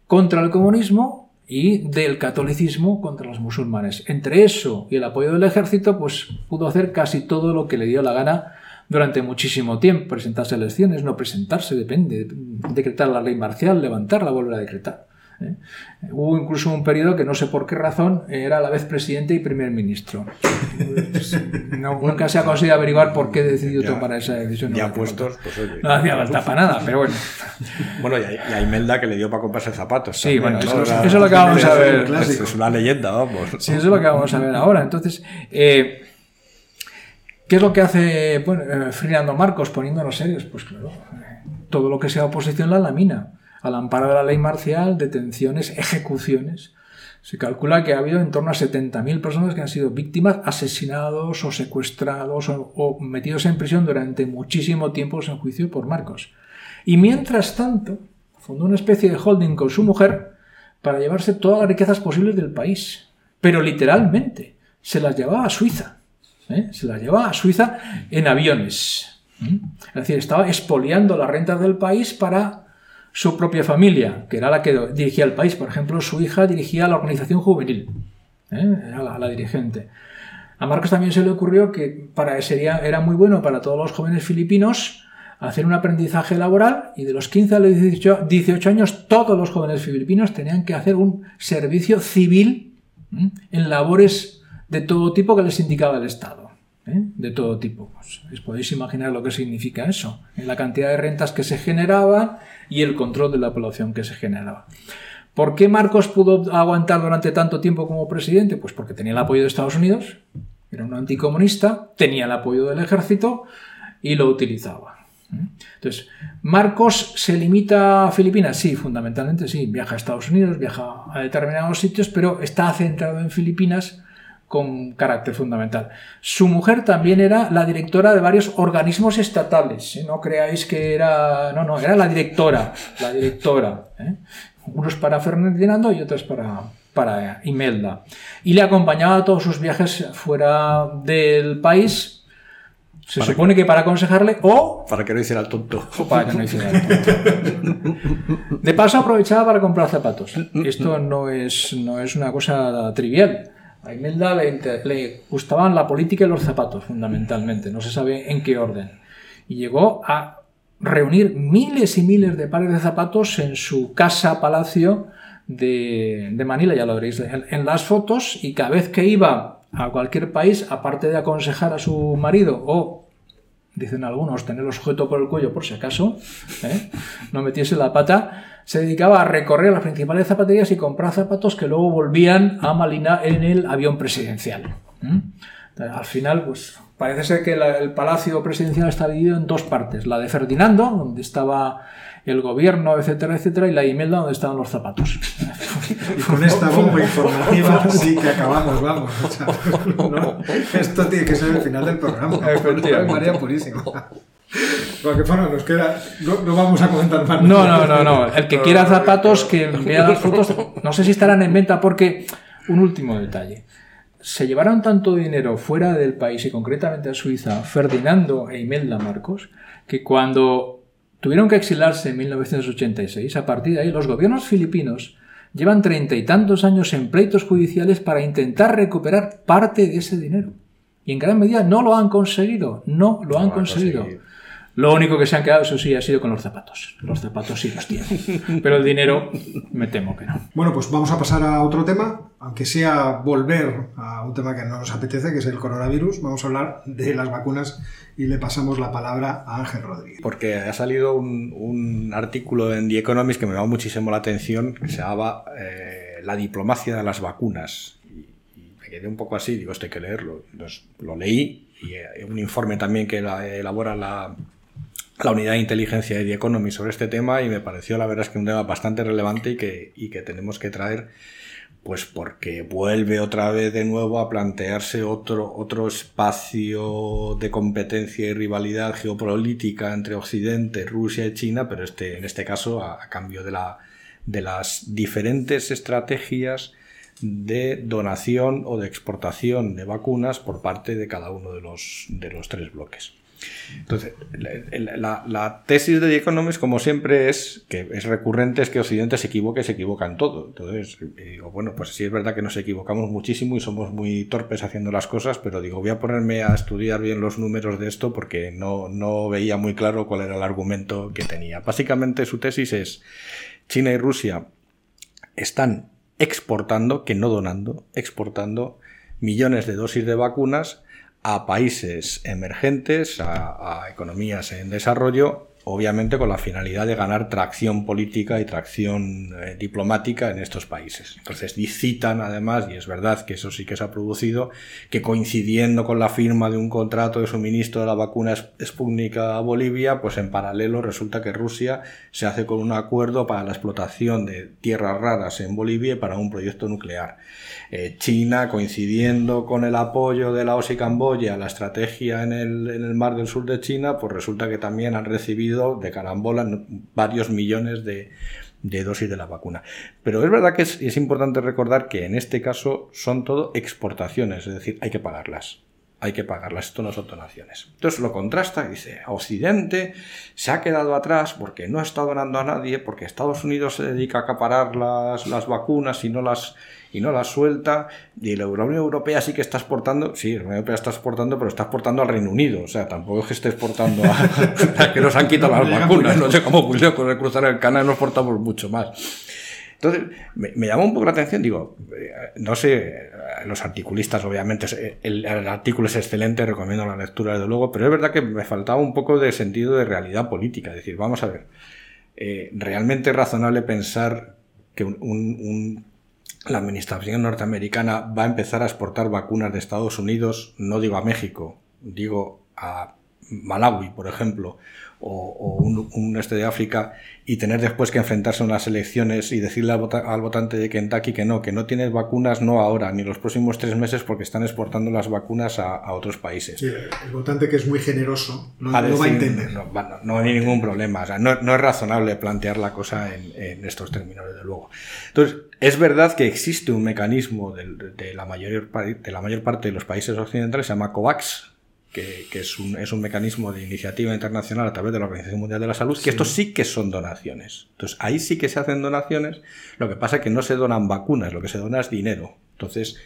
contra el comunismo y del catolicismo contra los musulmanes. Entre eso y el apoyo del ejército, pues pudo hacer casi todo lo que le dio la gana durante muchísimo tiempo. Presentarse a elecciones, no presentarse, depende. Decretar la ley marcial, levantarla, volver a decretar. ¿Eh? Hubo incluso un periodo que no sé por qué razón era a la vez presidente y primer ministro. nunca se ha conseguido averiguar por qué decidió tomar esa decisión. Ya puestos, pues No hacía falta para nada, pero bueno. Bueno, y a, Imelda que le dio para comprarse zapatos. Sí, bueno, eso, es lo que vamos a ver. Es una leyenda, vamos. Sí, eso es lo que vamos a ver ahora. Entonces, eh, ¿qué es lo que hace bueno, eh, Fernando Marcos poniéndonos serios? Pues claro, todo lo que sea oposición la lamina al amparo de la ley marcial, detenciones, ejecuciones. Se calcula que ha habido en torno a 70.000 personas que han sido víctimas, asesinados o secuestrados o, metidos en prisión durante muchísimo tiempo sin juicio por Marcos. Y mientras tanto, fundó una especie de holding con su mujer para llevarse todas las riquezas posibles del país. Pero literalmente, se las llevaba a Suiza. ¿eh? Se las llevaba a Suiza en aviones. ¿eh? Es decir, estaba expoliando las rentas del país para su propia familia, que era la que dirigía el país. Por ejemplo, su hija dirigía la organización juvenil, ¿eh? era la, dirigente. A Marcos también se le ocurrió que para, sería, era muy bueno para todos los jóvenes filipinos hacer un aprendizaje laboral y de los 15 a los 18, años todos los jóvenes filipinos tenían que hacer un servicio civil en labores de todo tipo que les indicaba el Estado. ¿eh? de todo tipo. Pues, podéis imaginar lo que significa eso, la cantidad de rentas que se generaban y el control de la población que se generaba. ¿Por qué Marcos pudo aguantar durante tanto tiempo como presidente? Pues porque tenía el apoyo de Estados Unidos, era un anticomunista, tenía el apoyo del ejército y lo utilizaba. Entonces, Marcos se limita a Filipinas, sí, fundamentalmente sí, viaja a Estados Unidos, viaja a determinados sitios, pero está centrado en Filipinas con carácter fundamental. Su mujer también era la directora de varios organismos estatales. ¿eh? No creáis que era... No, no, era la directora. La directora. ¿eh? Unos para Ferdinando y otros para, para Imelda. Y le acompañaba a todos sus viajes fuera del país. Se supone que... para aconsejarle o... Para que no hiciera el tonto. para que no hiciera el tonto. De paso aprovechaba para comprar zapatos. Esto no es, no es una cosa trivial A Imelda le, le gustaban la política y los zapatos, fundamentalmente, no se sabe en qué orden. Y llegó a reunir miles y miles de pares de zapatos en su casa palacio de, Manila, ya lo veréis en, las fotos, y cada vez que iba a cualquier país, aparte de aconsejar a su marido o dicen algunos, tenerlo sujeto por el cuello por si acaso, ¿eh? no metiese la pata, se dedicaba a recorrer las principales zapaterías y comprar zapatos que luego volvían a Malina en el avión presidencial. Al final, pues parece ser que el palacio presidencial está dividido en dos partes, la de Ferdinando, donde estaba el gobierno, etcétera, etcétera, y la Imelda donde estaban los zapatos. Y con esta bomba informativa sí que acabamos, vamos. esto tiene que ser el final del programa. María Purísima. Porque bueno, nos queda. No, vamos a comentar más. No, no, no, no. El que quiera zapatos, que vea las fotos. No sé si estarán en venta porque. Un último detalle. Se llevaron tanto dinero fuera del país y concretamente a Suiza, Ferdinando e Imelda Marcos, que cuando Tuvieron que exilarse en 1986. A partir de ahí, los gobiernos filipinos llevan treinta y tantos años en pleitos judiciales para intentar recuperar parte de ese dinero. Y en gran medida no lo han conseguido. No lo han conseguido. Lo único que se han quedado, eso sí, ha sido con los zapatos. Los zapatos sí los tienen. Pero el dinero, me temo que no. Bueno, pues vamos a pasar a otro tema, aunque sea volver a un tema que no nos apetece, que es el coronavirus. Vamos a hablar de las vacunas y le pasamos la palabra a Ángel Rodríguez. Porque ha salido un, artículo en The Economist que me llamó muchísimo la atención, que se llamaba eh, La diplomacia de las vacunas. Y, me quedé un poco así, digo, esto hay que leerlo. Entonces lo leí y eh, un informe también que elabora la la unidad de inteligencia de The Economy sobre este tema y me pareció la verdad es que un tema bastante relevante y que, y que tenemos que traer pues porque vuelve otra vez de nuevo a plantearse otro, otro espacio de competencia y rivalidad geopolítica entre Occidente, Rusia y China, pero este, en este caso a, a cambio de, la, de las diferentes estrategias de donación o de exportación de vacunas por parte de cada uno de los, de los tres bloques. Entonces, la, tesis de The Economist, como siempre, es que es recurrente, es que Occidente se equivoca y se equivoca en todo. Entonces, digo, bueno, pues sí es verdad que nos equivocamos muchísimo y somos muy torpes haciendo las cosas, pero digo, voy a ponerme a estudiar bien los números de esto porque no, no veía muy claro cuál era el argumento que tenía. Básicamente su tesis es, China y Rusia están exportando, que no donando, exportando millones de dosis de vacunas a países emergentes, a, economías en desarrollo, obviamente con la finalidad de ganar tracción política y tracción eh, diplomática en estos países. Entonces citan además, y es verdad que eso sí que se ha producido, que coincidiendo con la firma de un contrato de suministro de la vacuna Sputnik a Bolivia, pues en paralelo resulta que Rusia se hace con un acuerdo para la explotación de tierras raras en Bolivia para un proyecto nuclear. Eh, China, coincidiendo con el apoyo de Laos y Camboya a la estrategia en el, en el mar del sur de China, pues resulta que también han recibido de carambola varios millones de, dosis de la vacuna. Pero es verdad que es, es, importante recordar que en este caso son todo exportaciones, es decir, hay que pagarlas. Hay que pagarlas, esto no son donaciones. Entonces lo contrasta y dice, Occidente se ha quedado atrás porque no está donando a nadie, porque Estados Unidos se dedica a acaparar las, las vacunas y no las, y no la suelta. Y la Unión Europea sí que está exportando, sí, la Unión Europea está exportando, pero está exportando al Reino Unido. O sea, tampoco es que esté exportando a, que nos han quitado las vacunas. No sé cómo ocurrió con el cruzar el canal, nos exportamos mucho más. Entonces, me, llamó un poco la atención, digo, eh, no sé, los articulistas, obviamente, el, artículo es excelente, recomiendo la lectura desde luego, pero es verdad que me faltaba un poco de sentido de realidad política. Es decir, vamos a ver, eh, realmente es razonable pensar que un, la administración norteamericana va a empezar a exportar vacunas de Estados Unidos, no digo a México, digo a Malawi, por ejemplo, o, un, este de África, y tener después que enfrentarse a unas elecciones y decirle al, votante de Kentucky que no, que no tienes vacunas no ahora, ni los próximos tres meses porque están exportando las vacunas a, otros países. Sí, el votante que es muy generoso no, va a entender. No, hay ningún problema, no, es razonable plantear la cosa en, estos términos, desde luego. Entonces, es verdad que existe un mecanismo de, la mayor, de la mayor parte de los países occidentales, se llama COVAX, que, es, un, es, un, mecanismo de iniciativa internacional a través de la Organización Mundial de la Salud, que estos sí que son donaciones. Entonces, ahí sí que se hacen donaciones, lo que pasa es que no se donan vacunas, lo que se dona es dinero. Entonces,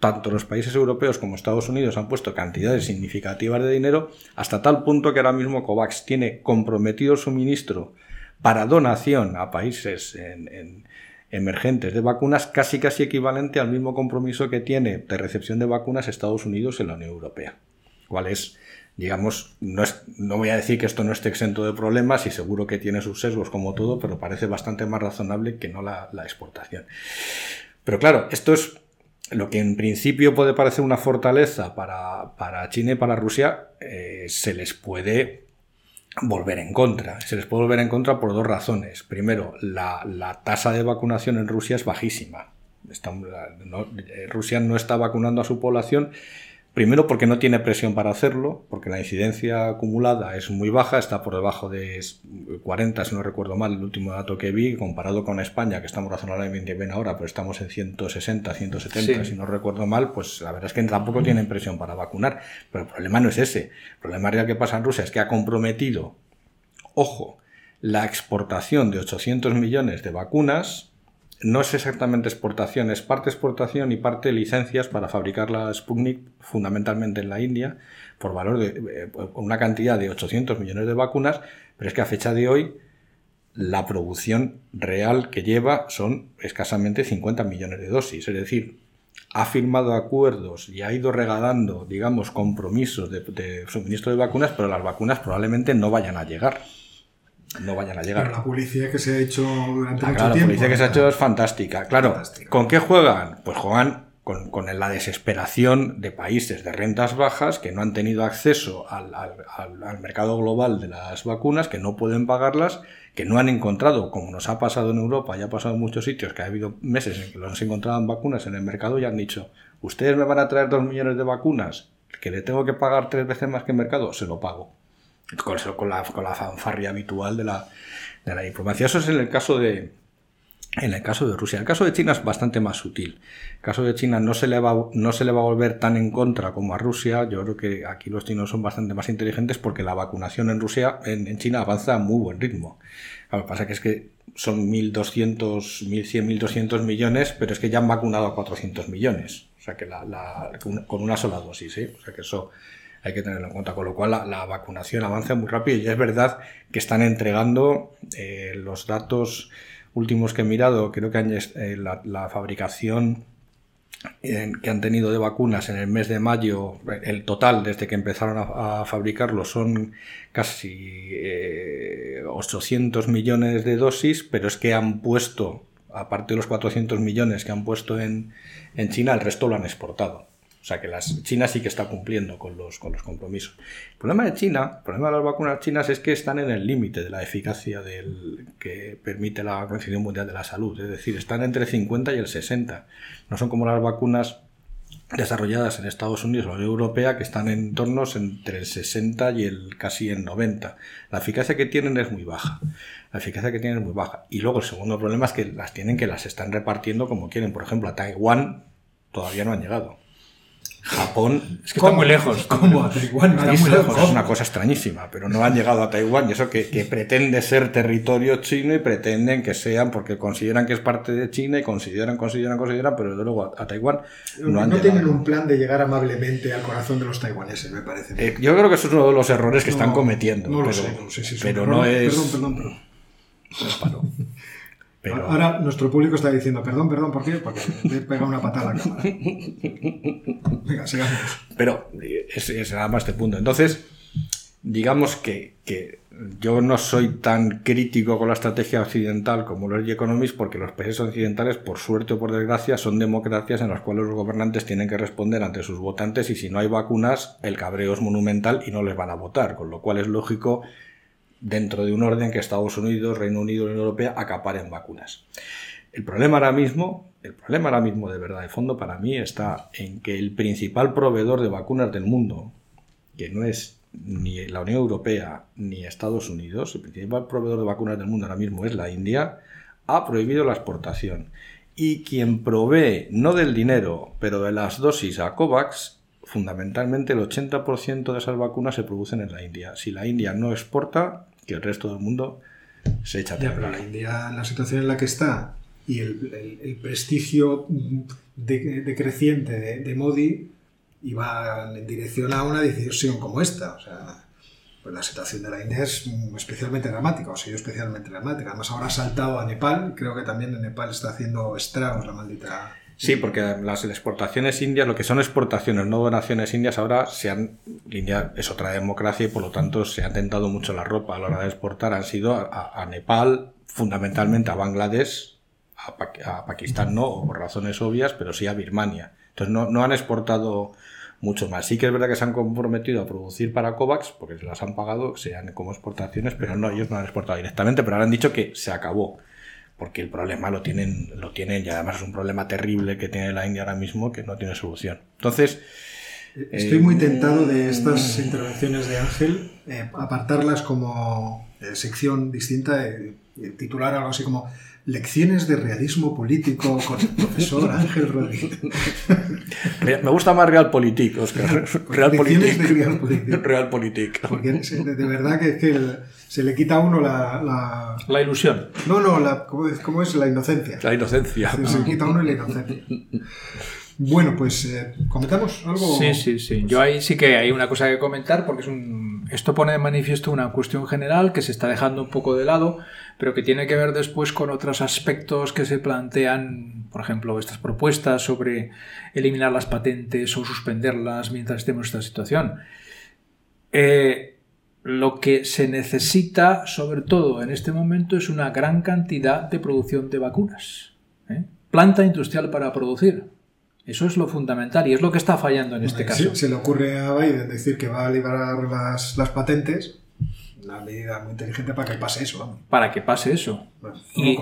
tanto los países europeos como Estados Unidos han puesto cantidades significativas de dinero, hasta tal punto que ahora mismo COVAX tiene comprometido suministro para donación a países emergentes de vacunas casi casi equivalente al mismo compromiso que tiene de recepción de vacunas Estados Unidos en la Unión Europea. ¿Cuál es? digamos, no, es, no voy a decir que esto no esté exento de problemas y seguro que tiene sus sesgos como todo, pero parece bastante más razonable que no la, exportación. Pero claro, esto es lo que en principio puede parecer una fortaleza para, China y para Rusia, eh, se les puede volver en contra. Se les puede volver en contra por dos razones. Primero, la, tasa de vacunación en Rusia es bajísima. Eh, Rusia no está vacunando a su población Primero porque no tiene presión para hacerlo, porque la incidencia acumulada es muy baja, está por debajo de 40, si no recuerdo mal, el último dato que vi, comparado con España, que estamos razonablemente bien ahora, pero estamos en 160, 170, si no recuerdo mal, pues la verdad es que tampoco tienen presión para vacunar. Pero el problema no es ese. El problema real que pasa en Rusia es que ha comprometido, ojo, la exportación de 800 millones de vacunas no es exactamente exportación, es parte exportación y parte licencias para fabricar la Sputnik, fundamentalmente en la India, por valor de eh, una cantidad de 800 millones de vacunas, pero es que a fecha de hoy la producción real que lleva son escasamente 50 millones de dosis, es decir, ha firmado acuerdos y ha ido regalando, digamos, compromisos de, de suministro de vacunas, pero las vacunas probablemente no vayan a llegar no vayan a llegar. Pero la publicidad que se ha hecho durante ah, mucho tiempo. La publicidad que se ha hecho es fantástica. Claro, ¿con qué juegan? Pues juegan con, con, la desesperación de países de rentas bajas que no han tenido acceso al, al, mercado global de las vacunas, que no pueden pagarlas, que no han encontrado, como nos ha pasado en Europa y ha pasado en muchos sitios, que ha habido meses en que los encontraban vacunas en el mercado y han dicho, ustedes me van a traer dos millones de vacunas, que le tengo que pagar tres veces más que el mercado, se lo pago con, la, con la fanfarria habitual de la, de la diplomacia. Eso es en el caso de, en el caso de Rusia. El caso de China es bastante más sutil. El caso de China no se, le va, no se le va a volver tan en contra como a Rusia. Yo creo que aquí los chinos son bastante más inteligentes porque la vacunación en Rusia, en, China, avanza a muy buen ritmo. Lo que pasa es que son 1.200, 1.100, 1.200 millones, pero es que ya han vacunado a 400 millones. O sea que la, con una sola dosis, ¿eh? O sea que eso hay que tenerlo en cuenta. Con lo cual la, vacunación avanza muy rápido y es verdad que están entregando eh, los datos últimos que he mirado, creo que eh, la, fabricación que han tenido de vacunas en el mes de mayo, el total desde que empezaron a, fabricarlo son casi 800 eh, millones de dosis, pero es que han puesto, aparte de los 400 millones que han puesto en China, el resto lo han exportado. O sea que las, China sí que está cumpliendo con los, compromisos. El problema de China, el problema de las vacunas chinas es que están en el límite de la eficacia del, que permite la Organización Mundial de la Salud. Es decir, están entre el 50 y el 60. No son como las vacunas desarrolladas en Estados Unidos o la Unión Europea que están en tornos entre el 60 y el casi el 90. La eficacia que tienen es muy baja. La eficacia que tienen es muy baja. Y luego el segundo problema es que las tienen que las están repartiendo como quieren. Por ejemplo, a Taiwán todavía no han llegado. Japón. Es que está muy lejos. ¿Cómo? Taiwán está muy lejos. Es una cosa extrañísima, pero no han llegado a Taiwán y eso que, pretende ser territorio chino y pretenden que sean porque consideran que es parte de China y consideran, consideran, consideran, pero desde luego a, Taiwán no, han no tienen un plan de llegar amablemente al corazón de los taiwaneses, me parece. Eh, yo creo que eso es uno de los errores que están cometiendo. No lo sé, no, sí, pero no es. Perdón, perdón, perdón. Ahora nuestro público está diciendo, perdón, perdón, ¿por qué? Porque he pegado una patada a la cámara. Venga, sigamos. Pero ese es nada más este punto. Entonces, digamos que, que, yo no soy tan crítico con la estrategia occidental como los Economist, porque los países occidentales, por suerte o por desgracia, son democracias en las cuales los gobernantes tienen que responder ante sus votantes y si no hay vacunas, el cabreo es monumental y no les van a votar, con lo cual es lógico dentro de un orden que Estados Unidos, Reino Unido Unión Europea acaparen vacunas. El problema ahora mismo, el problema ahora mismo de verdad de fondo para mí está en que el principal proveedor de vacunas del mundo, que no es ni la Unión Europea ni Estados Unidos, el principal proveedor de vacunas del mundo ahora mismo es la India, ha prohibido la exportación. Y quien provee, no del dinero, pero de las dosis a COVAX, fundamentalmente el 80% de esas vacunas se producen en la India. Si la India no exporta, que el resto del mundo se echa ya, pero la India, la situación en la que está, y el, el, prestigio decreciente de, de, Modi iba en dirección a una decisión como esta. O sea, pues la situación de la India es especialmente dramática, o ha sido especialmente dramática. Además, ahora ha saltado a Nepal, creo que también en Nepal está haciendo estragos la maldita Sí, porque las exportaciones indias, lo que son exportaciones, no donaciones indias, ahora se han. India es otra democracia y por lo tanto se ha tentado mucho la ropa a la hora de exportar. Han sido a, Nepal, fundamentalmente a Bangladesh, a, Pakistán no, por razones obvias, pero sí a Birmania. Entonces no, no han exportado mucho más. Sí que es verdad que se han comprometido a producir para COVAX, porque se las han pagado, sean como exportaciones, pero no, ellos no han exportado directamente, pero ahora han dicho que se acabó porque el problema lo tienen, lo tienen y además es un problema terrible que tiene la India ahora mismo que no tiene solución. Entonces... Estoy muy tentado de estas intervenciones de Ángel, eh, apartarlas como eh, sección distinta, eh, titular algo así como Lecciones de realismo político con el profesor Ángel Rodríguez. Me gusta más Realpolitik, Oscar. Realpolitik. De Realpolitik. Porque de, verdad que, que se le quita a uno la, la... ilusión. No, no, la, ¿cómo, es? La inocencia. La inocencia. Se, le quita a uno la inocencia. Bueno, pues eh, comentamos algo. Sí, sí, sí. Yo ahí sí que hay una cosa que comentar porque es un... esto pone de manifiesto una cuestión general que se está dejando un poco de lado, pero que tiene que ver después con otros aspectos que se plantean, por ejemplo, estas propuestas sobre eliminar las patentes o suspenderlas mientras estemos en esta situación. Eh, lo que se necesita, sobre todo en este momento, es una gran cantidad de producción de vacunas. ¿eh? Planta industrial para producir. Eso es lo fundamental y es lo que está fallando en este caso. Se, le ocurre a Biden decir que va a liberar las, las patentes una medida muy inteligente para que pase eso. Para que pase eso. y,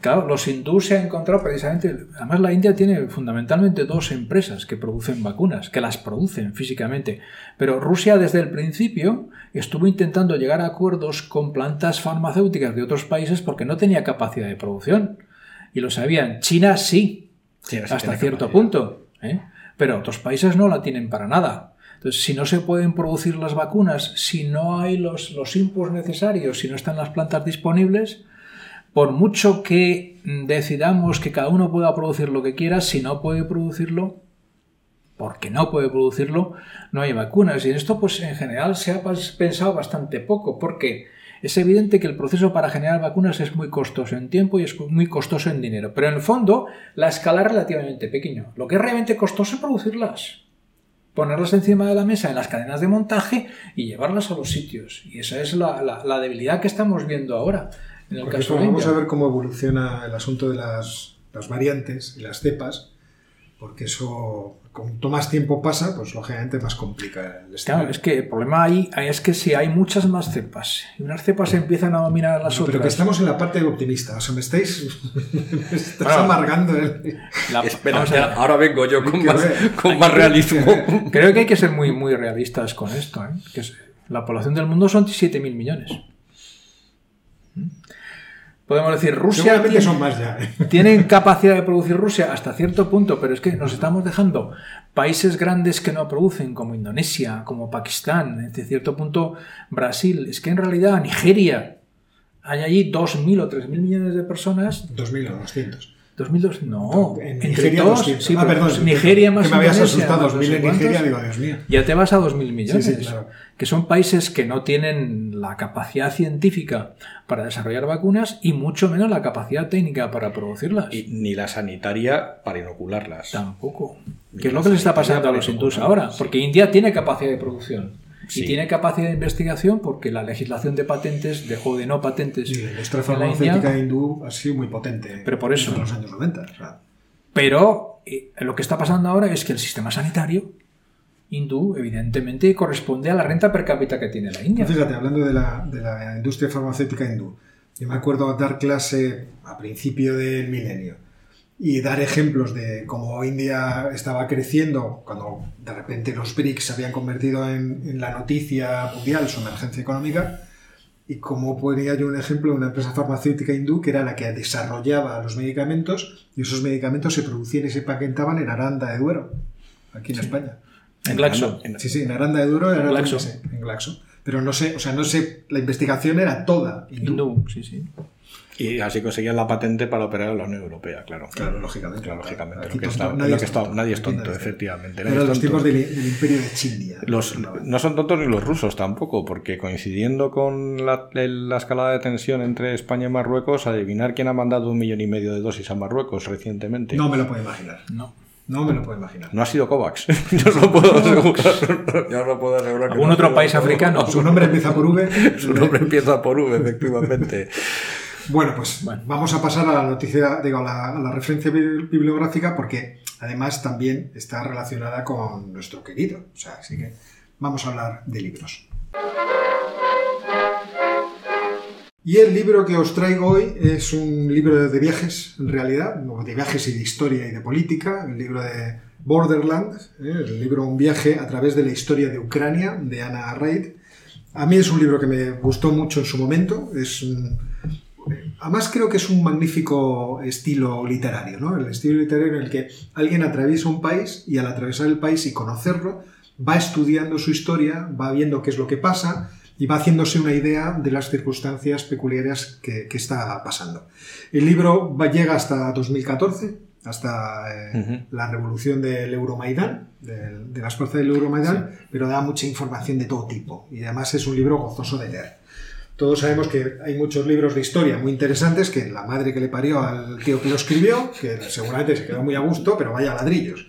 Claro, los hindúes se han encontrado precisamente. Además, la India tiene fundamentalmente dos empresas que producen vacunas, que las producen físicamente. Pero Rusia, desde el principio, estuvo intentando llegar a acuerdos con plantas farmacéuticas de otros países porque no tenía capacidad de producción. Y lo sabían. China sí, hasta cierto punto. ¿eh? Pero otros países no la tienen para nada. Entonces, si no se pueden producir las vacunas, si no hay los, los inputs necesarios, si no están las plantas disponibles, por mucho que decidamos que cada uno pueda producir lo que quiera, si no puede producirlo, porque no puede producirlo, no hay vacunas. Y en esto, pues en general se ha pensado bastante poco, porque es evidente que el proceso para generar vacunas es muy costoso en tiempo y es muy costoso en dinero. Pero en el fondo, la escala es relativamente pequeña. Lo que es realmente costoso es producirlas ponerlas encima de la mesa en las cadenas de montaje y llevarlas a los sitios. Y esa es la, debilidad que estamos viendo ahora. En el caso vamos a ver cómo evoluciona el asunto de las, las variantes y las cepas, porque eso cuanto más tiempo pasa, pues lógicamente más complica el Claro, es que el problema ahí es que si hay muchas más cepas y unas cepas empiezan a dominar a las otras. Pero que estamos en la parte optimista, o sea, me estáis, amargando. El... ahora vengo yo con, más, con más, realismo. Creo que hay que ser muy, muy realistas con esto. ¿eh? Que la población del mundo son 7.000 millones. Podemos decir, Rusia tiene, son más ya. ¿eh? tienen capacidad de producir Rusia hasta cierto punto, pero es que nos estamos dejando países grandes que no producen, como Indonesia, como Pakistán, desde cierto punto Brasil. Es que en realidad Nigeria, hay allí 2.000 o 3.000 millones de personas. 2.000 o 200. 2002, no. En Nigeria, todos, sí, ah, perdón, Nigeria más. Que me habías asustado, 2000 en Nigeria, digo, Dios mío. Ya te vas a 2.000 millones. Sí, claro. Que son países que no tienen la capacidad científica para desarrollar vacunas y mucho menos la capacidad técnica para producirlas. Y ni la sanitaria para inocularlas. Tampoco. ¿Qué es lo que les está pasando a los hindús ahora? Porque India tiene capacidad de producción. Y tiene capacidad de investigación porque la legislación de patentes, de, o de no patentes. Sí, la industria farmacéutica hindú ha sido muy potente. Pero por eso. En los años 90. Pero eh, lo que está pasando ahora es que el sistema sanitario hindú, evidentemente, corresponde a la renta per cápita que tiene la India. Fíjate, hablando de la, de la industria farmacéutica hindú, yo me acuerdo dar clase a principio del milenio y dar ejemplos de cómo India estaba creciendo cuando de repente los BRICS se habían convertido en, la noticia mundial, su emergencia económica, y cómo ponía yo un ejemplo de una empresa farmacéutica hindú que era la que desarrollaba los medicamentos y esos medicamentos se producían y se paquetaban en Aranda de Duero, aquí en España. En Glaxo. Sí, sí, en Aranda de Duero era en Glaxo. en Glaxo. Pero no sé, o sea, no sé, la investigación era toda hindú. hindú sí, sí. Y así conseguían la patente para operar en la Unión Europea, claro. Claro, lógicamente. Claro, lógicamente. Lo que tonto, está- nadie lo es que está- tonto. nadie es Aquí tonto, nadie es tonto. efectivamente. es los tonto. tiempos del, del imperio de Chindia. Los, no son tontos ni los rusos tampoco, porque coincidiendo con la, escalada de tensión entre España y Marruecos, adivinar quién ha mandado un millón y medio de dosis a Marruecos recientemente. No me lo puedo imaginar. No. No me lo puedo imaginar. No ha sido Kovacs. Yo os lo puedo asegurar. Yo os lo puedo asegurar ¿Algún no otro país africano? Su nombre empieza por V. Su nombre empieza por V, efectivamente. Bueno, pues vamos a pasar a la noticia, digo, a la, a la referencia bi- bibliográfica porque además también está relacionada con nuestro querido. O sea, así que vamos a hablar de libros. Y el libro que os traigo hoy es un libro de viajes, en realidad, de viajes y de historia y de política, el libro de Borderland, ¿eh? el libro Un viaje a través de la historia de Ucrania, de Anna Reid. A mí es un libro que me gustó mucho en su momento, es un, Además creo que es un magnífico estilo literario, ¿no? El estilo literario en el que alguien atraviesa un país y al atravesar el país y conocerlo, va estudiando su historia, va viendo qué es lo que pasa y va haciéndose una idea de las circunstancias peculiares que, que está pasando. El libro va, llega hasta 2014, hasta eh, Ujú. la revolución del Euromaidán, del- de, las fuerzas del Euromaidán, pero da mucha información de todo tipo y además es un libro gozoso de leer. Todos sabemos que hay muchos libros de historia muy interesantes que la madre que le parió al tío que lo escribió, que seguramente se quedó muy a gusto, pero vaya ladrillos.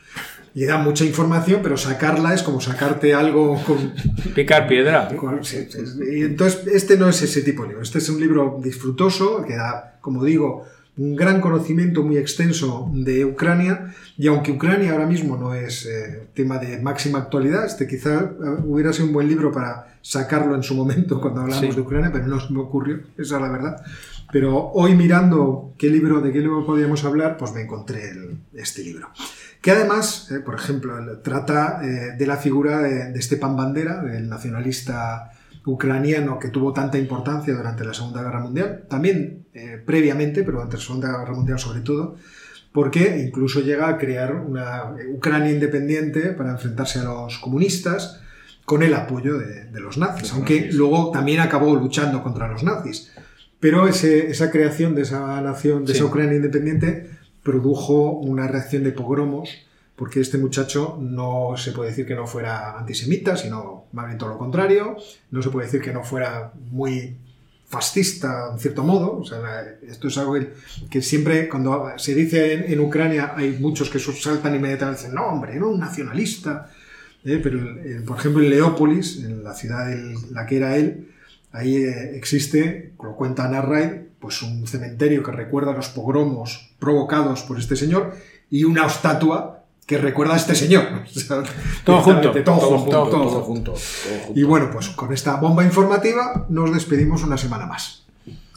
Y da mucha información, pero sacarla es como sacarte algo con... Picar piedra. con- sí, sí. y entonces, este no es ese tipo de libro. Este es un libro disfrutoso, que da, como digo, un gran conocimiento muy extenso de Ucrania. Y aunque Ucrania ahora mismo no es eh, tema de máxima actualidad, este quizá eh, hubiera sido un buen libro para sacarlo en su momento cuando hablamos Sí. de Ucrania, pero no se me ocurrió, esa es la verdad. Pero hoy mirando qué libro, de qué libro podíamos hablar, pues me encontré el- este libro. Que además, eh, por ejemplo, trata eh, de la figura de, de Stepan Bandera, el nacionalista ucraniano que tuvo tanta importancia durante la Segunda Guerra Mundial, también eh, previamente, pero durante la Segunda Guerra Mundial sobre todo, porque incluso llega a crear una Ucrania independiente para enfrentarse a los comunistas con el apoyo de, de los nazis, aunque nazis. luego también acabó luchando contra los nazis. Pero ese- esa creación de esa nación, de Sí. esa Ucrania independiente, produjo una reacción de pogromos, porque este muchacho no se puede decir que no fuera antisemita, sino más bien todo lo contrario, no se puede decir que no fuera muy fascista en cierto modo, o sea, esto es algo que, que siempre cuando se dice en, en Ucrania hay muchos que saltan inmediatamente y dicen, no hombre, era un nacionalista, ¿eh? pero eh, por ejemplo en Leópolis, en la ciudad en la que era él, ahí eh, existe, lo cuenta Anna Reid, pues un cementerio que recuerda los pogromos provocados por este señor y una estatua que recuerda a este señor. O sea, Todo junto, todo, Todo junto, junto, todo todo junto. junto. todo junto. Y bueno, pues con esta bomba informativa nos despedimos una semana más.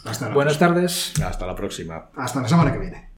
Hasta la, Buenas tardes. Hasta la próxima. hasta la semana que viene.